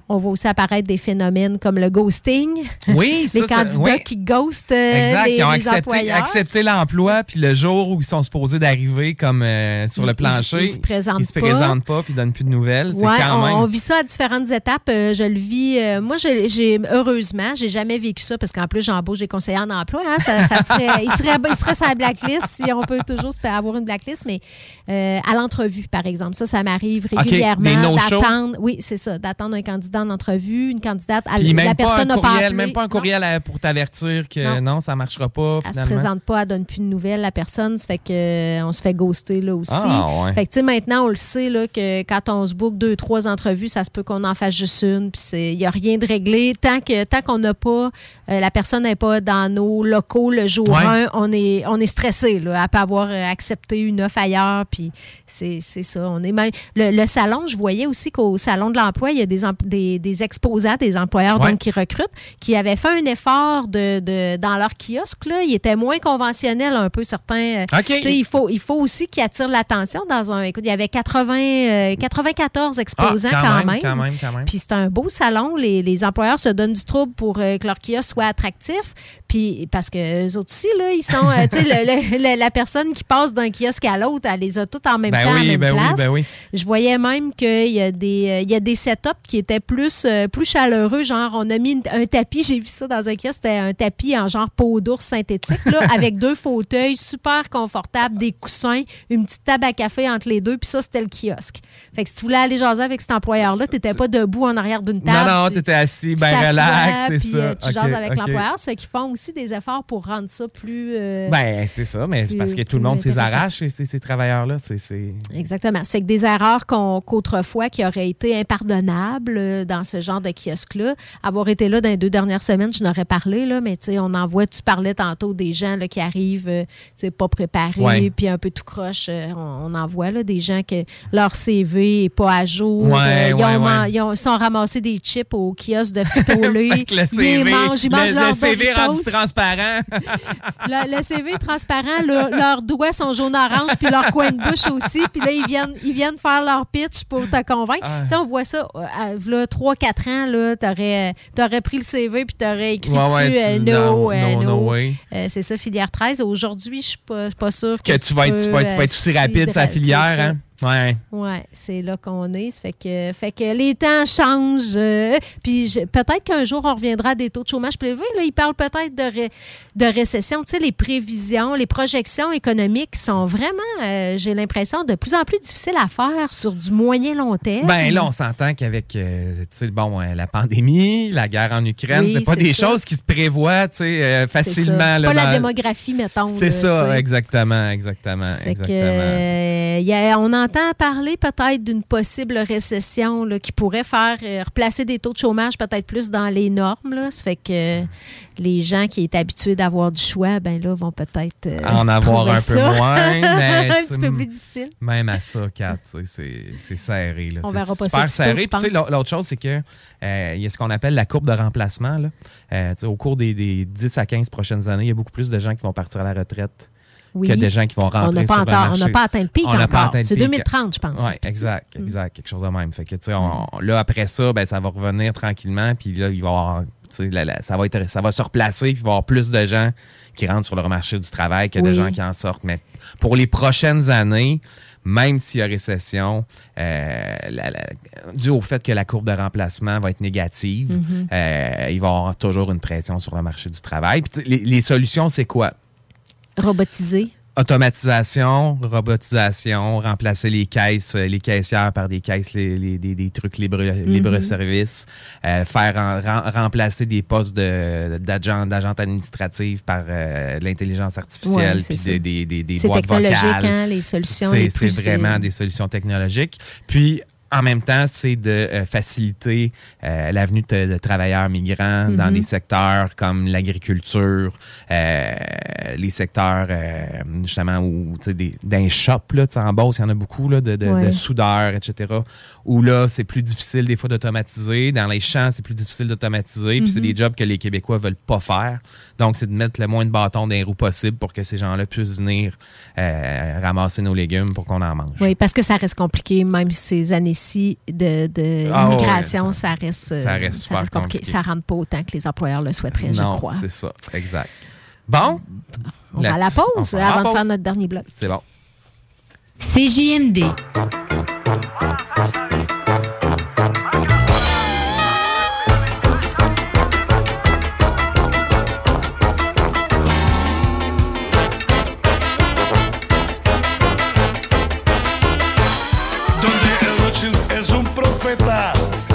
On voit aussi apparaître des phénomènes comme le ghosting. Oui, les ça, candidats oui. qui ghostent euh, Exact, les, ils ont accepté, l'emploi, puis le jour où ils sont supposés d'arriver comme euh, sur Ils- le plancher, ils- ils se présentent se pas. présentent pas, puis ils donnent plus de nouvelles. C'est Ouais, quand on, même. on vit ça à différentes étapes. Euh, je le vis. moi, j'ai, heureusement, j'ai jamais vécu ça parce qu'en plus, j'embauche des conseillers en emploi. hein. ça, ça serait, il serait, il serait sur la blacklist si on peut toujours se avoir une blacklist, mais à l'entrevue, par exemple, ça, ça m'arrive régulièrement d'attendre. Oui, c'est ça, d'attendre un candidat en entrevue, une candidate. à- Puis la pas, un personne n'a pas courriel, appelé. même pas un courriel à- pour t'avertir que non, Non. ça marchera pas Elle se finalement. présente pas, elle donne plus de nouvelles, la personne, ça fait que euh, on se fait ghoster là aussi. Ah, ouais. Fait que tu sais maintenant on le sait là que quand on se book deux trois entrevues, ça se peut qu'on en fasse juste une, puis il y a rien de réglé tant tant qu'on n'a pas euh, la personne n'est pas dans nos locaux le jour Ouais. 1, on est on est stressé là, elle peut avoir euh, accepté une offre ailleurs puis c'est ça, on est même le, le salon, je voyais aussi qu'au salon de l'emploi, il y a des, des, des exposants, des employeurs Ouais. donc qui recrutent, qui avaient fait un effort de, de dans leur kiosque là, ils étaient moins conventionnels un peu certains. euh, OK. tu sais, il faut il faut aussi qu'ils attirent l'attention dans un écoute, il y avait 80 euh, 94 exposants Ah, quand quand, même, même. quand même, quand même. Puis c'est un beau salon, les, les employeurs se donnent du trouble pour euh, que leur kiosque soit attractif, puis parce que eux autres aussi là, ils sont euh, tu sais la personne qui passe d'un kiosque à l'autre, elle les a toutes en même Ben temps à oui, même ben oui, place. ben oui. Je voyais même qu'il y a des euh, il y a des setups qui étaient plus euh, plus chaleureux, genre on a mis un tapis, j'ai vu ça dans un kiosque, c'était un tapis en genre peau d'ours synthétique là, avec deux fauteuils super confortables, des coussins, une petite table à café entre les deux, puis ça c'était le kiosque. Fait que si tu voulais aller jaser avec cet employeur là, t'étais pas debout en arrière d'une table. non, non, tu- t'étais assis, tu ben relax, c'est ça. tu jases avec OK. l'employeur, c'est qu'ils font aussi des efforts pour rendre ça plus euh, Ben, c'est ça, mais c'est parce que plus- tout le monde plus s'y intéressant. arrache, ces, ces travailleurs-là. Exactement. Ça fait que des erreurs qu'on- qu'autrefois qui auraient été impardonnables, euh, dans ce genre de kiosque-là. Avoir été là dans les deux dernières semaines, je n'aurais parlé, là, mais tu sais, on en voit, tu parlais tantôt des gens là, qui arrivent euh, tu sais, pas préparés, puis un peu tout croche. on, on en voit là, des gens que leur CV n'est pas à jour. Ouais, ils, ouais, ont, ouais. ils ont- ils sont ramassés des chips au kiosque de le Ils mangent, ils mangent le, leur le CV rendu Doritos. transparent. Le, le CV est transparent, le- leurs doigts sont jaune-orange, puis leur coin de bouche aussi. Puis là, ils viennent, ils viennent faire leur pitch pour te convaincre. Ah. Tu sais, on voit ça, euh, à, v'là 3-4 ans, là, t'aurais, t'aurais pris le CV, puis t'aurais écrit Ouais, ouais, dessus euh, tu- no, no, euh, no, no. no. Euh, c'est ça, filière 13. Aujourd'hui, je suis pas, pas sûre que, que tu vas, être, tu vas être, tu vas être aussi rapide sa filière, hein? Ouais. Ouais, c'est là qu'on est. Ça fait que, fait que les temps changent. euh, puis peut-être qu'un jour, on reviendra à des taux de chômage prévus. Là, ils parlent peut-être de, ré- de récession. Tu sais, les prévisions, les projections économiques sont vraiment, euh, j'ai l'impression, de plus en plus difficiles à faire sur du moyen long terme. Ben là, on s'entend qu'avec euh, tu sais, bon, la pandémie, la guerre en Ukraine, Oui, c'est pas des ça. choses qui se prévoient tu sais, facilement. C'est pas la démographie, mettons. C'est ça, exactement, exactement. Que, exactement. euh, y a- on entend parler peut-être d'une possible récession là, qui pourrait faire euh, replacer des taux de chômage peut-être plus dans les normes. Là. Ça fait que les gens qui étaient habitués d'avoir du choix, ben là, vont peut-être euh, En avoir un peu moins, mais un petit peu plus difficile. Même à ça, Kat, c'est serré. Là. On verra pas ça super serré. L'autre chose, c'est que euh, il y a ce qu'on appelle la courbe de remplacement. Là. Au cours des, des 10 à 15 prochaines années, il y a beaucoup plus de gens qui vont partir à la retraite Oui. que de gens qui vont On rentrer pas, sur le encore- on marché. n'a pas atteint le pic On encore. C'est pic. 2030, je pense. Oui, exact, Mm. exact. Quelque chose de même. Fait que, on- là, après ça, ben, ça va revenir tranquillement. Puis là, il va y avoir, ça, va être, ça va se replacer. Puis il va y avoir plus de gens qui rentrent sur le marché du travail que de Oui. gens qui en sortent. Mais pour les prochaines années, même s'il y a récession, euh, la- la- dû au fait que la courbe de remplacement va être négative, Mhm. euh, il va y avoir toujours une pression sur le marché du travail. Puis, les solutions, c'est quoi? Robotisé. Automatisation, robotisation, remplacer les caisses, euh, les caissières par des caisses, les, les- des, des trucs libre, libre service, euh, faire rem- remplacer des postes de- d'agents d'agentes administratives par euh, de l'intelligence artificielle Ouais, puis des, des, des, des boîtes technologique, vocales. hein, les solutions C'est vraiment des solutions technologiques. Puis en même temps, c'est de euh, faciliter euh, l'avenue de, de travailleurs migrants dans Mhm. des secteurs comme l'agriculture, euh, les secteurs euh, justement où tu sais des d'un shop là, tu sais, en Beauce, il y en a beaucoup là, de, de, Ouais. de soudeurs, etc. Où là, c'est plus difficile des fois d'automatiser. Dans les champs, c'est plus difficile d'automatiser. Puis c'est Mhm. des jobs que les Québécois veulent pas faire. Donc, c'est de mettre le moins de bâtons dans les roues possible pour que ces gens-là puissent venir euh, ramasser nos légumes pour qu'on en mange. Oui, parce que ça reste compliqué, même ces années-ci de, de Ah ouais, immigration, ça, reste, euh, ça reste compliqué. Ça rentre pas autant que les employeurs le souhaiteraient, je crois. c'est ça, exact. Bon. On va à la pause la avant de faire notre dernier bloc. C'est bon. CJMD.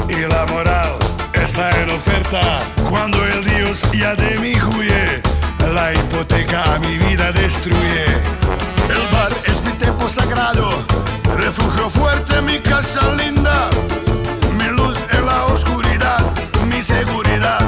Y la moral está en oferta. Cuando el Dios ya de mí huye, la hipoteca a mi vida destruye. Sagrado, refugio fuerte, mi casa linda. Mi luz en la oscuridad, mi seguridad.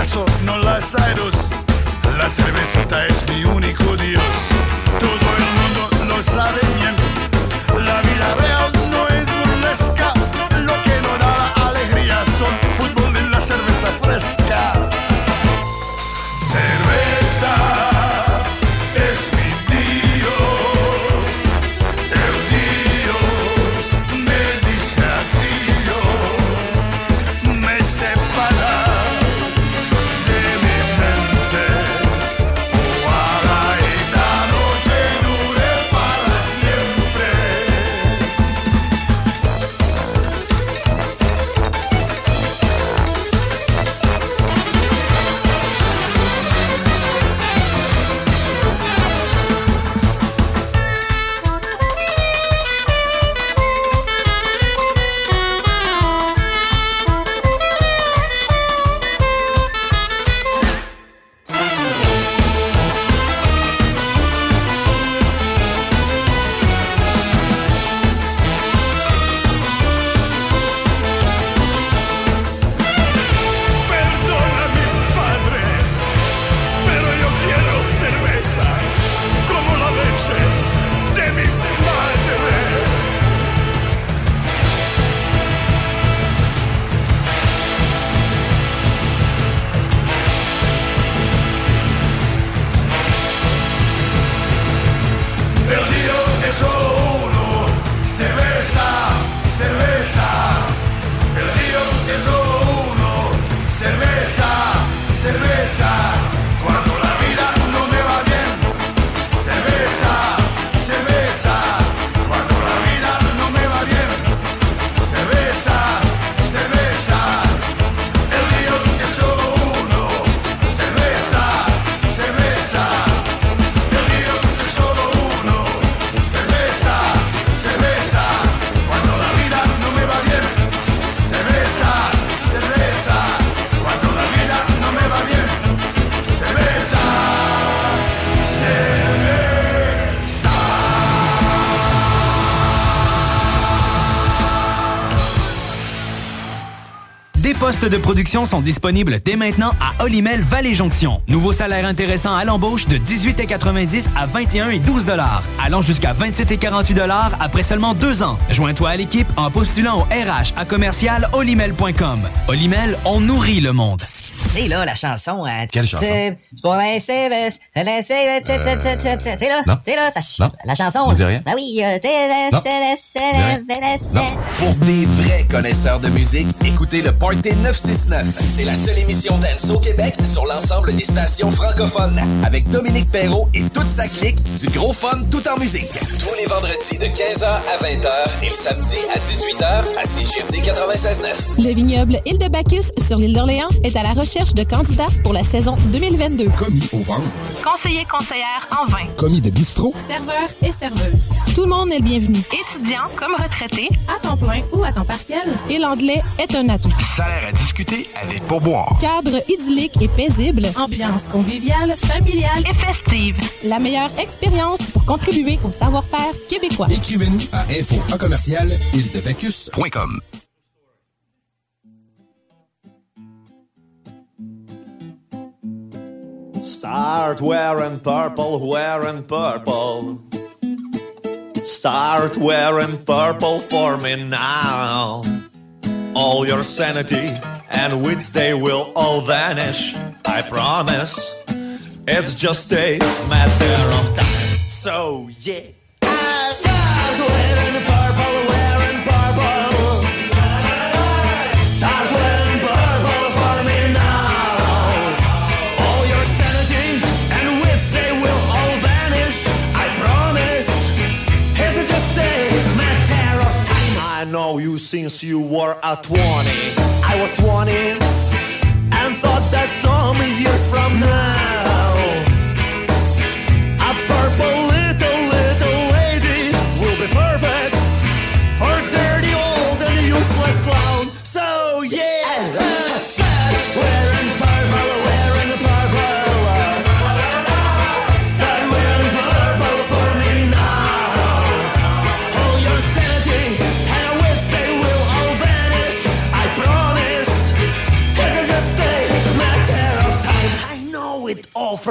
Picasso, no Lazarus. La cervecita es mi único Dios. Todo el mundo lo sabe bien. La vida real de production sont disponibles dès maintenant à Olimel Valley Jonction. Nouveau salaire intéressant à l'embauche de 18,90 à 21 et 12 dollars, allant jusqu'à 27 et 48 dollars après seulement deux ans. Joins-toi à l'équipe en postulant au RH à commercial olimel.com. Olimel, on nourrit le monde. C'est là la chanson. euh, Quelle chanson? C'est là. C'est là, ça la chanson. On dit rien. Ben oui, euh, c'est la Non. Pour des vrais connaisseurs de musique, écoutez le Party 969. C'est la seule émission dance au Québec sur l'ensemble des stations francophones. Avec Dominique Perrault et toute sa clique, du gros fun tout en musique. Tous les vendredis de 15h à 20h et le samedi à 18h à CGMD 96.9. Le vignoble Île de Bacchus sur l'île d'Orléans est à la recherche de candidats pour la saison 2022. Commis au ventre. Conseiller conseillère en vin. Commis de bistrot. Serveur et serveuse. Tout le monde est le bienvenu. Étudiant comme retraité, à temps plein ou à temps partiel. Et l'anglais est un atout. Salaire à discuter avec pourboire. Cadre idyllique et paisible. Ambiance conviviale, familiale et festive. La meilleure expérience pour contribuer au savoir-faire québécois. Écrivez-nous à info en commercial. Start wearing purple, wearing purple. Start wearing purple for me now. All your sanity and wits, they will all vanish. I promise. It's just a matter of time. So, yeah. Since you were a 20. I was 20 and thought that some years from now,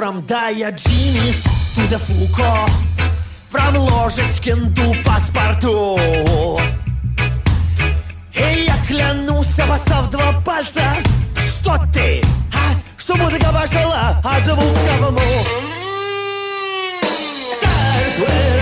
from Diogenes to the Foucault. From Ложечкин до паспорту. И я клянусь, обоссав два пальца, что ты, а? что музыка пошла от звука в. Start wearing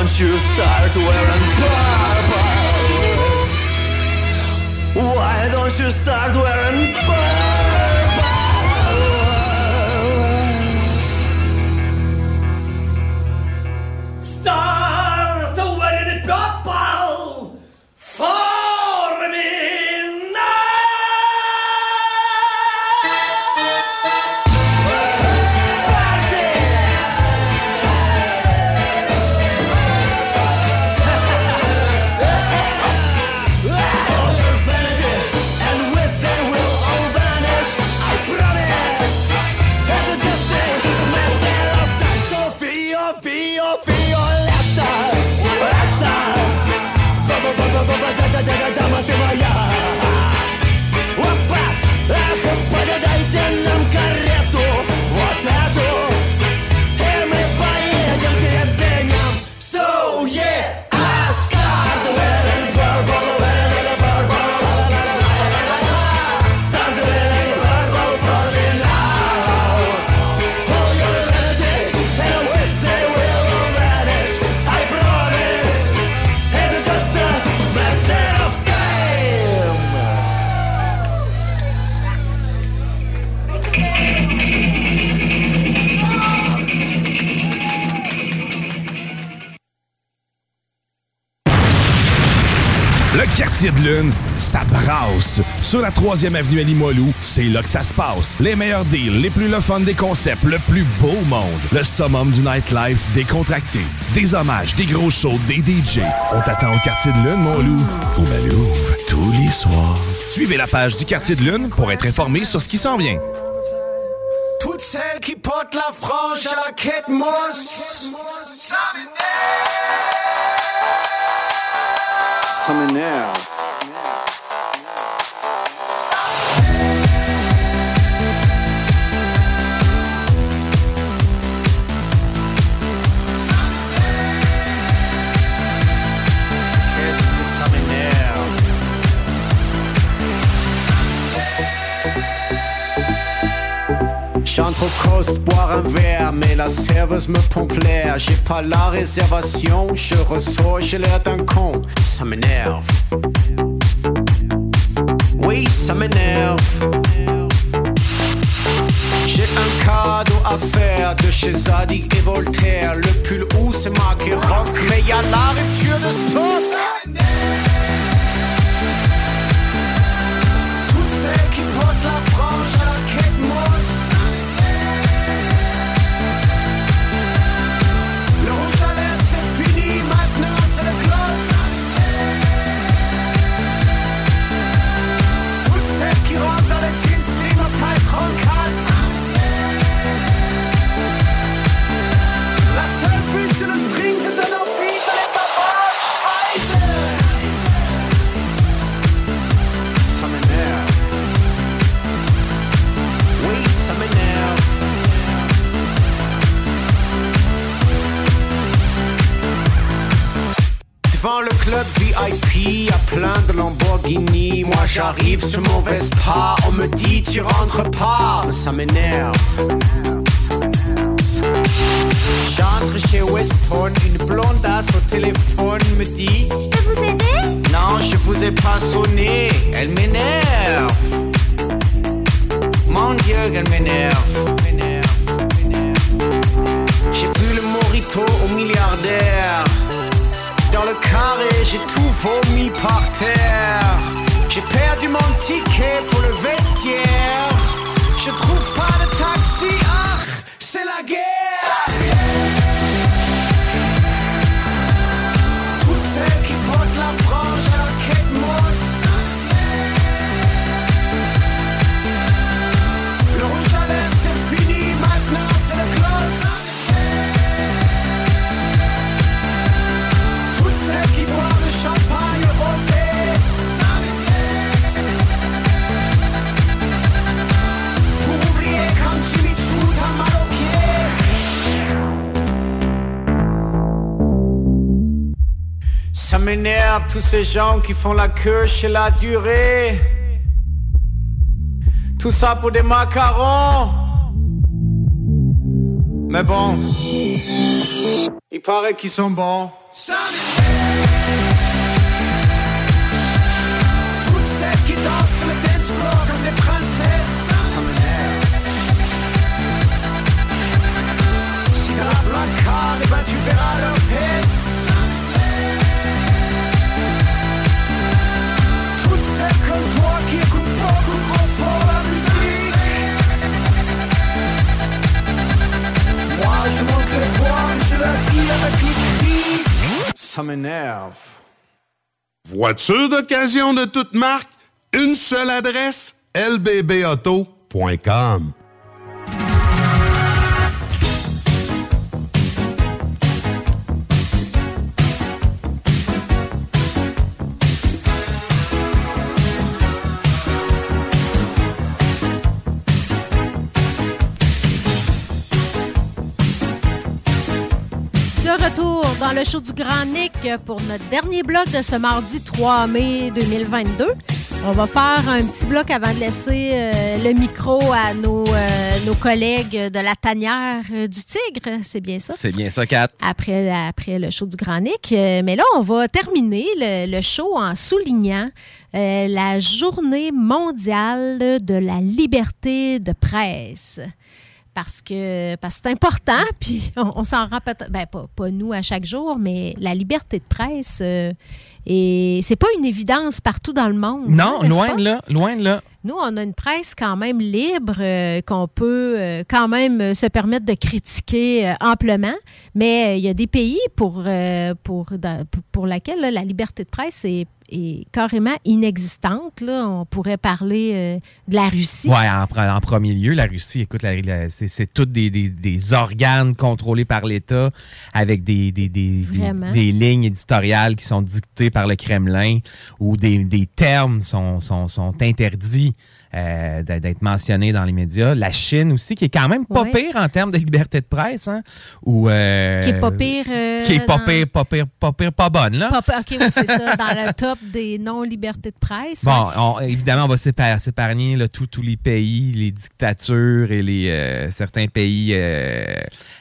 don't you start wearing purple? Why don't you start wearing purple? Lune, ça brasse. Sur la 3e avenue à Limoilou, c'est là que ça se passe. Les meilleurs deals, les plus le fun des concepts, le plus beau monde. Le summum du nightlife décontracté. Des hommages, des gros shows, des DJ. On t'attend au quartier de lune, mon loup. Au Malou, tous les soirs. Suivez la page du quartier de lune pour être informé sur ce qui s'en vient. Toutes celles qui portent la frange à la quête mousse. Ça m'énerve. Ça m'énerve. J'entre au coast boire un verre, mais la serveuse me pompe l'air. J'ai pas la réservation, je ressors, j'ai l'air d'un con. Ça m'énerve. Oui, ça m'énerve. J'ai un cadeau à faire de chez Zadig et Voltaire. Le pull où c'est marqué rock, mais y a la rupture de stock. VIP, a plein de Lamborghini. Moi j'arrive sur mon Vespa, on me dit tu rentres pas, ça m'énerve. J'entre chez Weston, une blondasse au téléphone me dit Je peux vous aider? Non, je vous ai pas sonné, elle m'énerve. Mon Dieu, qu'elle m'énerve. J'ai bu le morito au milliardaire. Dans le carré, j'ai tout vomi par terre. J'ai perdu mon ticket pour le vestiaire. Je trouve pas de taxi, ah, tous ces gens qui font la queue chez la durée. Tout ça pour des macarons. Mais bon, il paraît qu'ils sont bons. Toutes celles qui dansent le dance floor comme des princesses. Ça m'énerve. Si t'as la placard, et ben tu verras leur fesses. Je monte voix, je la les cris. Ça m'énerve. Voiture d'occasion de toute marque, une seule adresse, lbbauto.com. dans le show du Grand Nick pour notre dernier bloc de ce mardi 3 mai 2022. On va faire un petit bloc avant de laisser euh, le micro à nos, euh, nos collègues de la tanière euh, du Tigre. C'est bien ça? C'est bien ça, Kat. Après, après le show du Grand Nick. Mais là, on va terminer le, le show en soulignant la journée mondiale de la liberté de presse. Parce que parce que c'est important, puis on, on s'en rend peut-être, ben, pas, pas nous à chaque jour, mais la liberté de presse euh, Et c'est pas une évidence partout dans le monde. Non, hein, n'est-ce loin de là, loin de là. Nous, on a une presse quand même libre, euh, qu'on peut euh, quand même euh, se permettre de critiquer euh, amplement, mais euh, il y a des pays pour, euh, pour, dans- pour- pour laquelle là, la liberté de presse est, est carrément inexistante. Là. On pourrait parler euh, de la Russie. Ouais, en, pre- en premier lieu, la Russie, écoute, c'est c'est tous des, des- des organes contrôlés par l'État avec des, des, des, lignes éditoriales qui sont dictées par le Kremlin où des, des termes sont, sont, sont interdits. Euh, d'être mentionnés dans les médias. La Chine aussi, qui est quand même pas Ouais. pire en termes de liberté de presse. Hein, ou, euh, Qui est pas pire, euh, qui est pas dans- pire, pas pire, pas pire, pas bonne, là. Pas- OK, oui, c'est ça, dans le top des non-libertés de presse. Bon, ouais. on- évidemment, on va s'épar- s'épargner tous les pays, les dictatures et les certains pays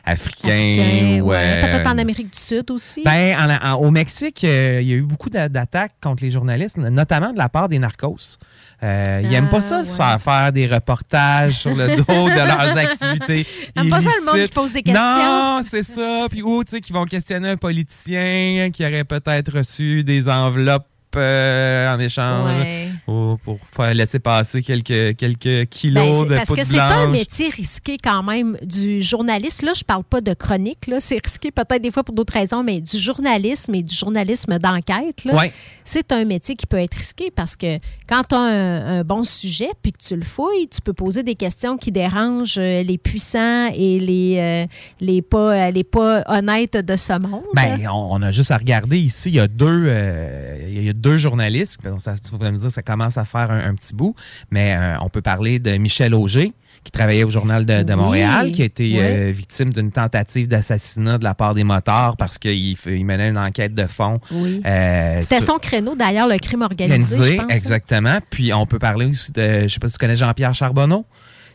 africains. Ouais. Peut-être en Amérique du Sud aussi. ben, en- en- au Mexique, il y a eu beaucoup d'a- d'attaques contre les journalistes, notamment de la part des narcos. Euh, ils n'aiment pas ça, se faire faire des reportages sur le dos de leurs activités. Ils aiment pas ça, le monde qui pose des questions. Non, c'est ça. Puis ou, tu sais, qui vont questionner un politicien qui aurait peut-être reçu des enveloppes euh, en échange Ouais. Ou pour faire laisser passer quelques, quelques kilos Ben, de parce que c'est un métier risqué quand même du journaliste. Là, je parle pas de chronique. Là, c'est risqué peut-être des fois pour d'autres raisons, mais du journalisme et du journalisme d'enquête. Ouais. C'est un métier qui peut être risqué parce que quand tu as un, un bon sujet puis que tu le fouilles, tu peux poser des questions qui dérangent euh, les puissants et les, euh, les, pas, les pas honnêtes de ce monde. Ben, on, on a juste à regarder ici, il y a deux, euh, il y a deux journalistes. Bon, Ça, vous allez me dire que ça commence à faire un, un petit bout, mais euh, on peut parler de Michel Auger qui travaillait au Journal de, de Oui, Montréal, qui a été oui. euh, victime d'une tentative d'assassinat de la part des motards parce qu'il il menait une enquête de fond. Oui. euh, C'était sur- son créneau, d'ailleurs, le crime organisé, organisé, je pense. hein. exactement. Puis on peut parler aussi de, je sais pas si tu connais Jean-Pierre Charbonneau,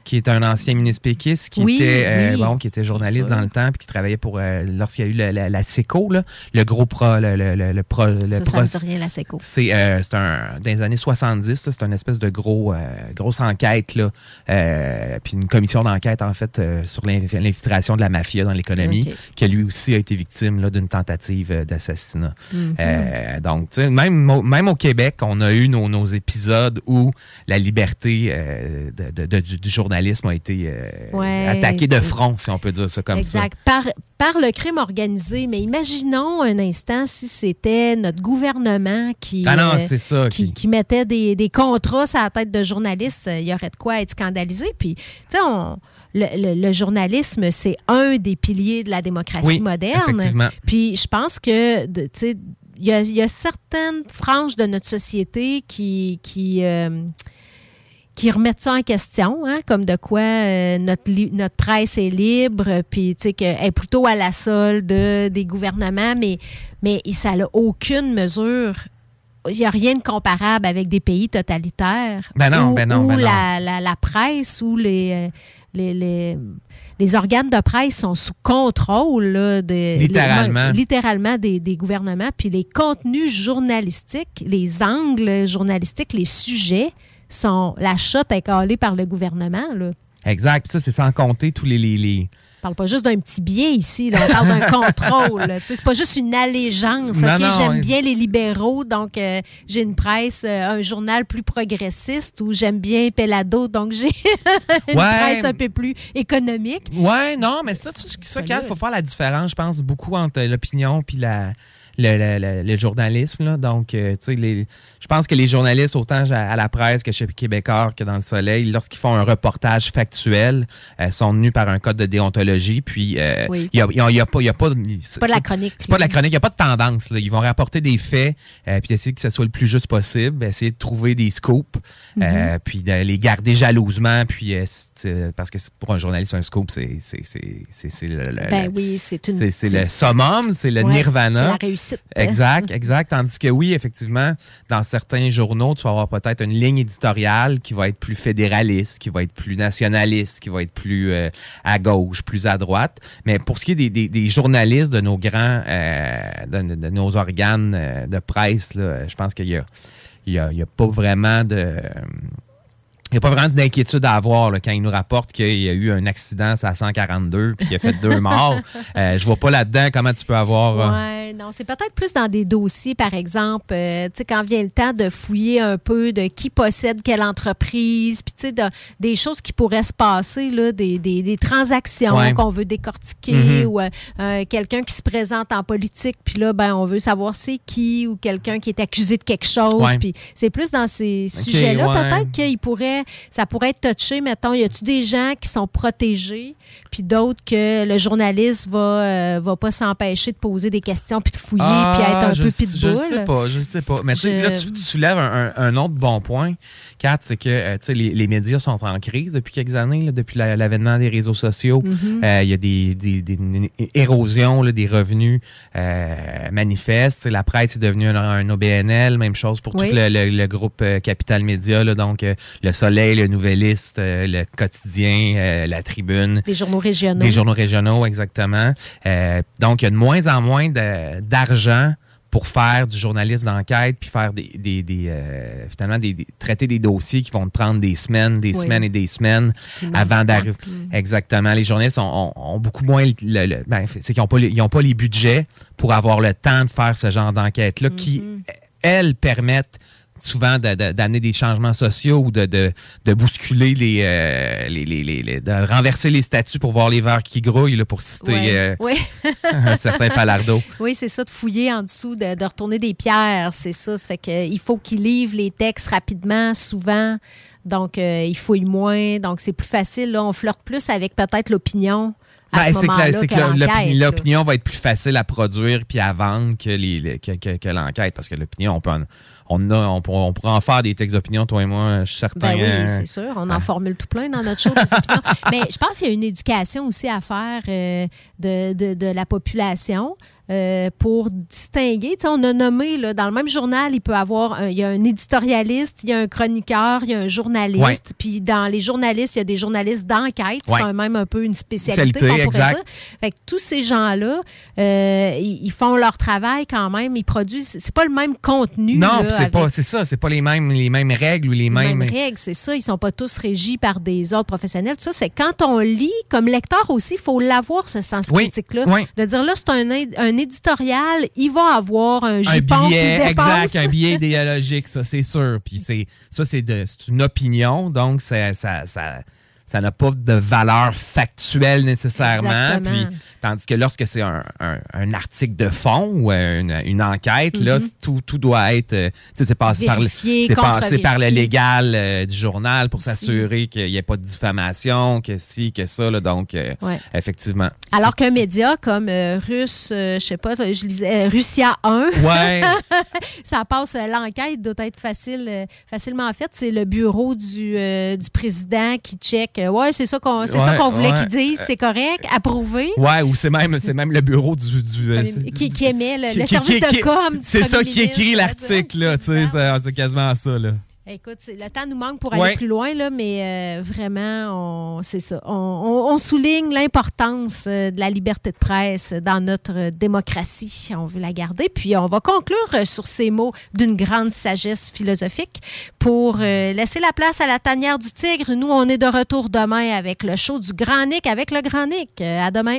qui est un ancien ministre péquiste, qui Oui, était euh, bon, qui était journaliste dans le temps, puis qui travaillait pour euh, lorsqu'il y a eu la, la, la SECO, là, le gros pro, le, le, le, le pro, le Ça, ça pro- dit rien, la SECO. c'est euh, c'est un dans les années 70, là, c'est une espèce de gros euh, grosse enquête là, puis une commission d'enquête en fait sur l'in- l'infiltration de la mafia dans l'économie, qui lui aussi a été victime là, d'une tentative d'assassinat. Mhm. Donc, tu sais, même, au- même au Québec, on a eu nos, nos épisodes où la liberté de- de- de- du, du journalisme a été euh, Ouais. attaquée de front, si on peut dire ça comme exact. Par, par le crime organisé. Mais imaginons un instant si c'était notre gouvernement qui, Ah non, euh, ça, qui, qui- qui mettait des, des contrats sur la tête de journalistes. Il y aurait de quoi être scandalisé. Puis, tu sais, on- le, le- le journalisme, c'est un des piliers de la démocratie Oui, moderne. effectivement. Puis, je pense que, tu sais, il y a, il y a certaines franges de notre société qui. qui euh, qui remettent ça en question, hein, comme de quoi euh, notre, notre presse est libre, puis tu sais qu'elle est plutôt à la solde des gouvernements, mais, mais ça n'a aucune mesure. Il n'y a rien de comparable avec des pays totalitaires. Ben non, où, ben non, où ben non. La, la- la presse ou les, euh, les, les, les organes de presse sont sous contrôle là, de, Littéralement. les- littéralement des, des gouvernements. Puis les contenus journalistiques, les angles journalistiques, les sujets sont la shot est calée par le gouvernement. Là. Exact. Puis ça, c'est sans compter tous les, les, les- On parle pas juste d'un petit bien ici, là. on parle d'un contrôle. C'est pas juste une allégeance. Non, OK, non, j'aime bien les libéraux, donc euh, j'ai une presse, euh, un journal plus progressiste, ou j'aime bien Pelado, donc j'ai une Ouais. presse un peu plus économique. Ouais, non, mais ça, tu- ça Ben il faut faire la différence, je pense, beaucoup entre l'opinion puis la. Le, le- le- le journalisme, là. donc euh, tu sais, les- je pense que les journalistes, autant à, à la presse que chez Québécois que dans le Soleil, lorsqu'ils font un reportage factuel, euh, sont tenus par un code de déontologie, puis euh, il Oui. y, a, il y a- y a pas, il y a pas, C'est pas de la chronique. c'est pas de la chronique, il n'y a pas de tendance. là. Ils vont rapporter des faits, euh, puis essayer que ce soit le plus juste possible, essayer de trouver des scoops, euh, puis de les garder jalousement, puis euh, parce que pour un journaliste, un scoop, c'est, c'est, c'est, c'est, c'est le, le- Ben oui, c'est une. c'est, c'est le summum, c'est le Ouais, nirvana. c'est la réussite. Exact, exact. Tandis que oui, effectivement, dans certains journaux, tu vas avoir peut-être une ligne éditoriale qui va être plus fédéraliste, qui va être plus nationaliste, qui va être plus euh, à gauche, plus à droite. Mais pour ce qui est des, journalistes de nos grands, euh, de, nos organes euh, de presse, je pense qu'il y a, il y a, a pas vraiment de... il n'y a pas vraiment d'inquiétude à avoir là, quand il nous rapporte qu'il y a eu un accident à 142 puis qu'il a fait deux morts. Euh, je vois pas là-dedans comment tu peux avoir. euh, Ouais, non, c'est peut-être plus dans des dossiers, par exemple, euh, tu sais, quand vient le temps de fouiller un peu de qui possède quelle entreprise, puis tu sais, de- des choses qui pourraient se passer, là, des, des- des transactions Ouais. qu'on veut décortiquer, Mhm. ou euh, quelqu'un qui se présente en politique, puis là, ben, on veut savoir c'est qui, ou quelqu'un qui est accusé de quelque chose, Ouais. puis c'est plus dans ces sujets-là, peut-être qu'il pourrait, ça pourrait être touché, mettons, y a-tu des gens qui sont protégés, puis d'autres que le journaliste va, euh, va pas s'empêcher de poser des questions, puis de fouiller, puis être un Ah, peu sais- Je ne sais pitbull. pas, je ne sais pas. Mais Je- là, tu, tu soulèves un, un- un autre bon point, Kat, c'est que euh, les, les médias sont en crise depuis quelques années, là, depuis la- l'avènement des réseaux sociaux. Mhm. Euh, Il y a des, des, des- une érosion là, des revenus euh, manifestes. La presse est devenue un, un OBNL, même chose pour Oui. tout le, le- le groupe euh, Capital Média, là, donc euh, Le Soleil, Le Nouvelliste, euh, Le Quotidien, euh, La Tribune. Des journaux régionaux. Des journaux régionaux, exactement. Euh, donc, il y a de moins en moins d'argent pour faire du journalisme d'enquête puis faire des, des, des, euh, finalement des, des- traiter des dossiers qui vont te prendre des semaines, des Oui. semaines et des semaines avant d'arriver. Exactement. Les journalistes ont, ont- ont beaucoup moins le, le- le- ben, c'est qu'ils n'ont pas, les- ils ont pas les budgets pour avoir le temps de faire ce genre d'enquête-là qui, elles, permettent souvent de- de- d'amener des changements sociaux ou de, bousculer les, euh, les, les- les- les- de renverser les statuts pour voir les verres qui grouillent, là, pour citer Ouais. euh, Oui. un certain Falardeau. Oui, c'est ça, de fouiller en dessous, de, retourner des pierres, c'est ça. Ça fait que, il faut qu'ils livrent les textes rapidement, souvent. Donc, euh, ils fouillent moins. Donc, c'est plus facile. Là, on flirte plus avec peut-être l'opinion. Ben, ce c'est que, l'enquête, l'opinion va être plus facile à produire puis à vendre que, les- que, l'enquête. Parce que l'opinion, on peut en- on, a, on, on pourra en faire des textes d'opinion, toi et moi, je suis certain. Ben oui, euh, c'est sûr. On en formule tout plein dans notre show. des opinions. Mais je pense qu'il y a une éducation aussi à faire euh, de, de- de la population. Euh, pour distinguer, Tu sais, on a nommé là, dans le même journal, il peut avoir, un- il y a un éditorialiste, il y a un chroniqueur, il y a un journaliste, puis dans les journalistes, il y a des journalistes d'enquête, c'est Ouais. quand même un peu une spécialité, Spécialité, pourrait exact. dire. Fait que tous ces gens-là, euh, ils, ils font leur travail quand même, ils produisent, c'est pas le même contenu. Non, là, c'est avec- pas, c'est ça, c'est pas les mêmes, les mêmes règles ou les les mêmes. mêmes règles, c'est ça. Ils sont pas tous régis par des autres professionnels. Tout ça, c'est quand on lit, comme lecteur aussi, il faut l'avoir, ce sens Oui, critique-là. oui. De dire, là, c'est un, éd- un éditorial, il va avoir un un jupon billet, qui dépasse. exact, un billet idéologique, ça, c'est sûr. Puis c'est, ça, c'est, de, c'est une opinion, donc ça, ça, ça, ça n'a pas de valeur factuelle nécessairement. Puis, tandis que lorsque c'est un, un- un article de fond ou une, une enquête, là, Mhm. c'est- tout, tout doit être, euh, c'est passé par, passé par le légal euh, du journal pour Si. s'assurer qu'il n'y ait pas de diffamation, que si, que ça. Là, donc, euh, Ouais. effectivement. Alors qu'un média comme euh, Russe, euh, je sais pas, je lisais euh, Russia 1, Ouais. ça passe, euh, l'enquête doit être facile, euh, facilement faite. C'est le bureau du, euh, du président qui check. Euh, ouais, c'est ça qu'on c'est ça Ouais, qu'on voulait ouais. qu'ils disent, c'est correct, approuvé. Ouais, ou c'est même, c'est même le bureau du. du euh, Qui, qui émet le, qui- le qui- service qui- de com. C'est ça qui écrit l'article, là. Tu sais, c'est- c'est quasiment ça, là. Écoute, le temps nous manque pour aller Ouais. plus loin, là, mais euh, vraiment, on, c'est ça. On, on- on souligne l'importance euh, de la liberté de presse dans notre démocratie. On veut la garder. Puis on va conclure euh, sur ces mots d'une grande sagesse philosophique pour euh, laisser la place à la tanière du tigre. Nous, on est de retour demain avec le show du Grand Nick avec le Grand Nick. À demain.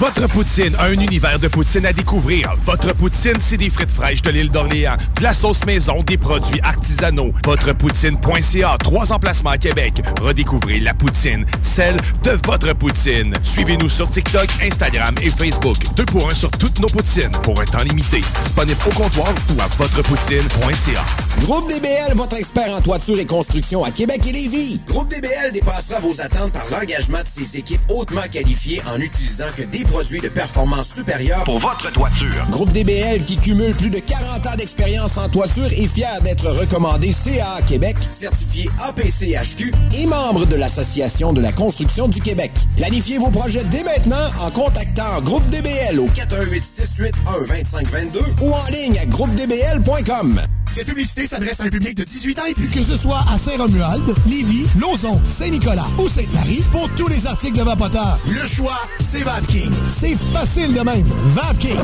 Votre poutine, un univers de poutine à découvrir. Votre poutine, c'est des frites fraîches de l'île d'Orléans, de la sauce maison, des produits artisanaux. Votrepoutine.ca, trois emplacements à Québec. Redécouvrez la poutine, celle de votre poutine. Suivez-nous sur TikTok, Instagram et Facebook. Deux pour un sur toutes nos poutines, pour un temps limité. Disponible au comptoir ou à votrepoutine.ca. Groupe DBL, votre expert en toiture et construction à Québec et Lévis. Groupe DBL dépassera vos attentes par l'engagement de ses équipes hautement qualifiées en utilisant que des produits de performance supérieure Pour votre toiture. Groupe DBL qui cumule plus de 40 ans d'expérience en toiture est fier d'être recommandé CAA Québec, certifié APCHQ et membre de l'Association de la construction du Québec. Planifiez vos projets dès maintenant en contactant Groupe DBL au 418 681 2522 ou en ligne à groupedbl.com. Cette publicité s'adresse à un public de 18 ans et plus. Que ce soit à Saint-Romuald, Lévis, Lauson, Saint-Nicolas ou Sainte-Marie, pour tous les articles de Vapoteur, le choix, c'est VapKing. C'est facile de même. VapKing.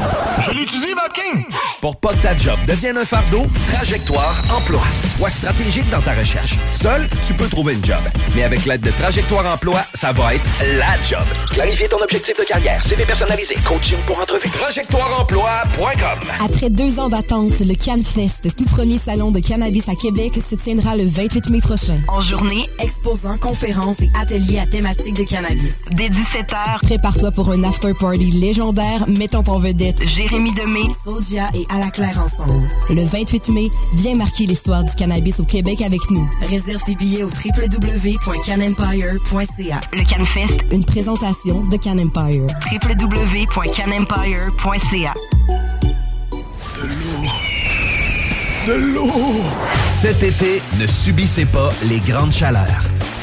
Je l'utilise, VapKing! Pour pas que ta job devienne un fardeau, Trajectoire Emploi. Sois stratégique dans ta recherche. Seul, tu peux trouver une job. Mais avec l'aide de Trajectoire Emploi, ça va être la job. Clarifier ton objectif de carrière, CV personnalisé, coaching pour entrevue. TrajectoireEmploi.com Après deux ans d'attente, le CanFest, tout premier salon de cannabis à Québec, se tiendra le 28 mai prochain. En journée, exposants, conférences et ateliers à thématique de cannabis. Dès 17h, Prépare-toi pour un after-party légendaire mettant en vedette Jérémy Demé, Sodia et À la Claire ensemble. Le 28 mai, viens marquer l'histoire du cannabis au Québec avec nous. réserve tes billets au www.canempire.ca. Le CanFest, Une présentation de Can Empire. www.canempire.ca. De l'eau! Cet été, ne subissez pas les grandes chaleurs.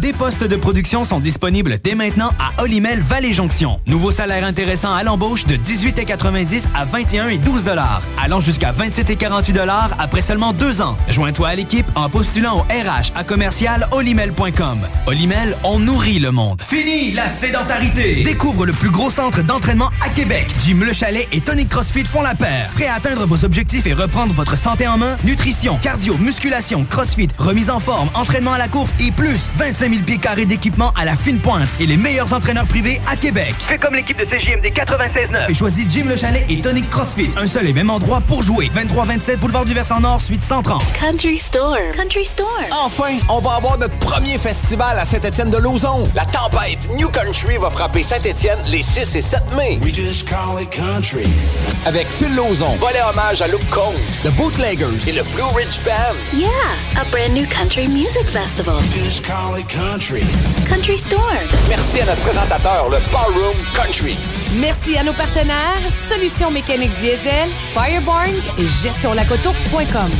Des postes de production sont disponibles dès maintenant à Olimel Valley Jonction. Nouveau salaire intéressant à l'embauche de 18,90 à 21 et 12 dollars, allant jusqu'à 27 et 48 dollars après seulement deux ans. Joins-toi à l'équipe en postulant au RH à commercial olimel.com. Olimel, on nourrit le monde. Fini la sédentarité. Découvre le plus gros centre d'entraînement à Québec. Jim Le Chalet et Tonic CrossFit font la paire. Prêt à atteindre vos objectifs et reprendre votre santé en main? Nutrition, cardio, musculation, CrossFit, remise en forme, entraînement à la course et plus 25 000 pieds carrés d'équipement à la fine pointe et les meilleurs entraîneurs privés à Québec. Fais comme l'équipe de CJMD 96.9. Et choisis Jim Le Chalet et Tonic CrossFit. Un seul et même endroit pour jouer. 23-27 Boulevard du Versant Nord, suite 130. Country Store. Country Store. Enfin, on va avoir notre premier festival à Saint-Étienne-de-Lauzon. La tempête New Country va frapper Saint-Étienne les 6 et 7 mai. We just call it country. Avec Phil Lauzon, volet hommage à Luke Combs, The Bootleggers et le Blue Ridge Band. Yeah, a brand new country music festival. Just call it country. Country Store. Merci à notre présentateur, le Ballroom Country. Merci à nos partenaires Solutions mécaniques diesel, Firebarns et gestionlacoto.com.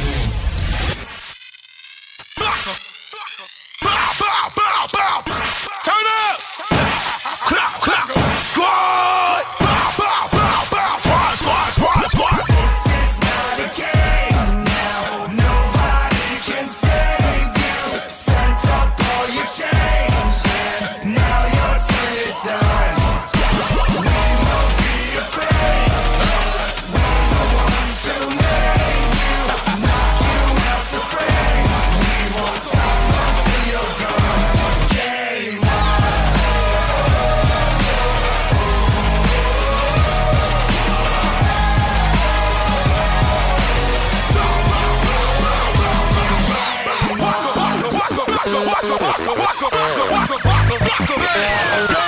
Yeah.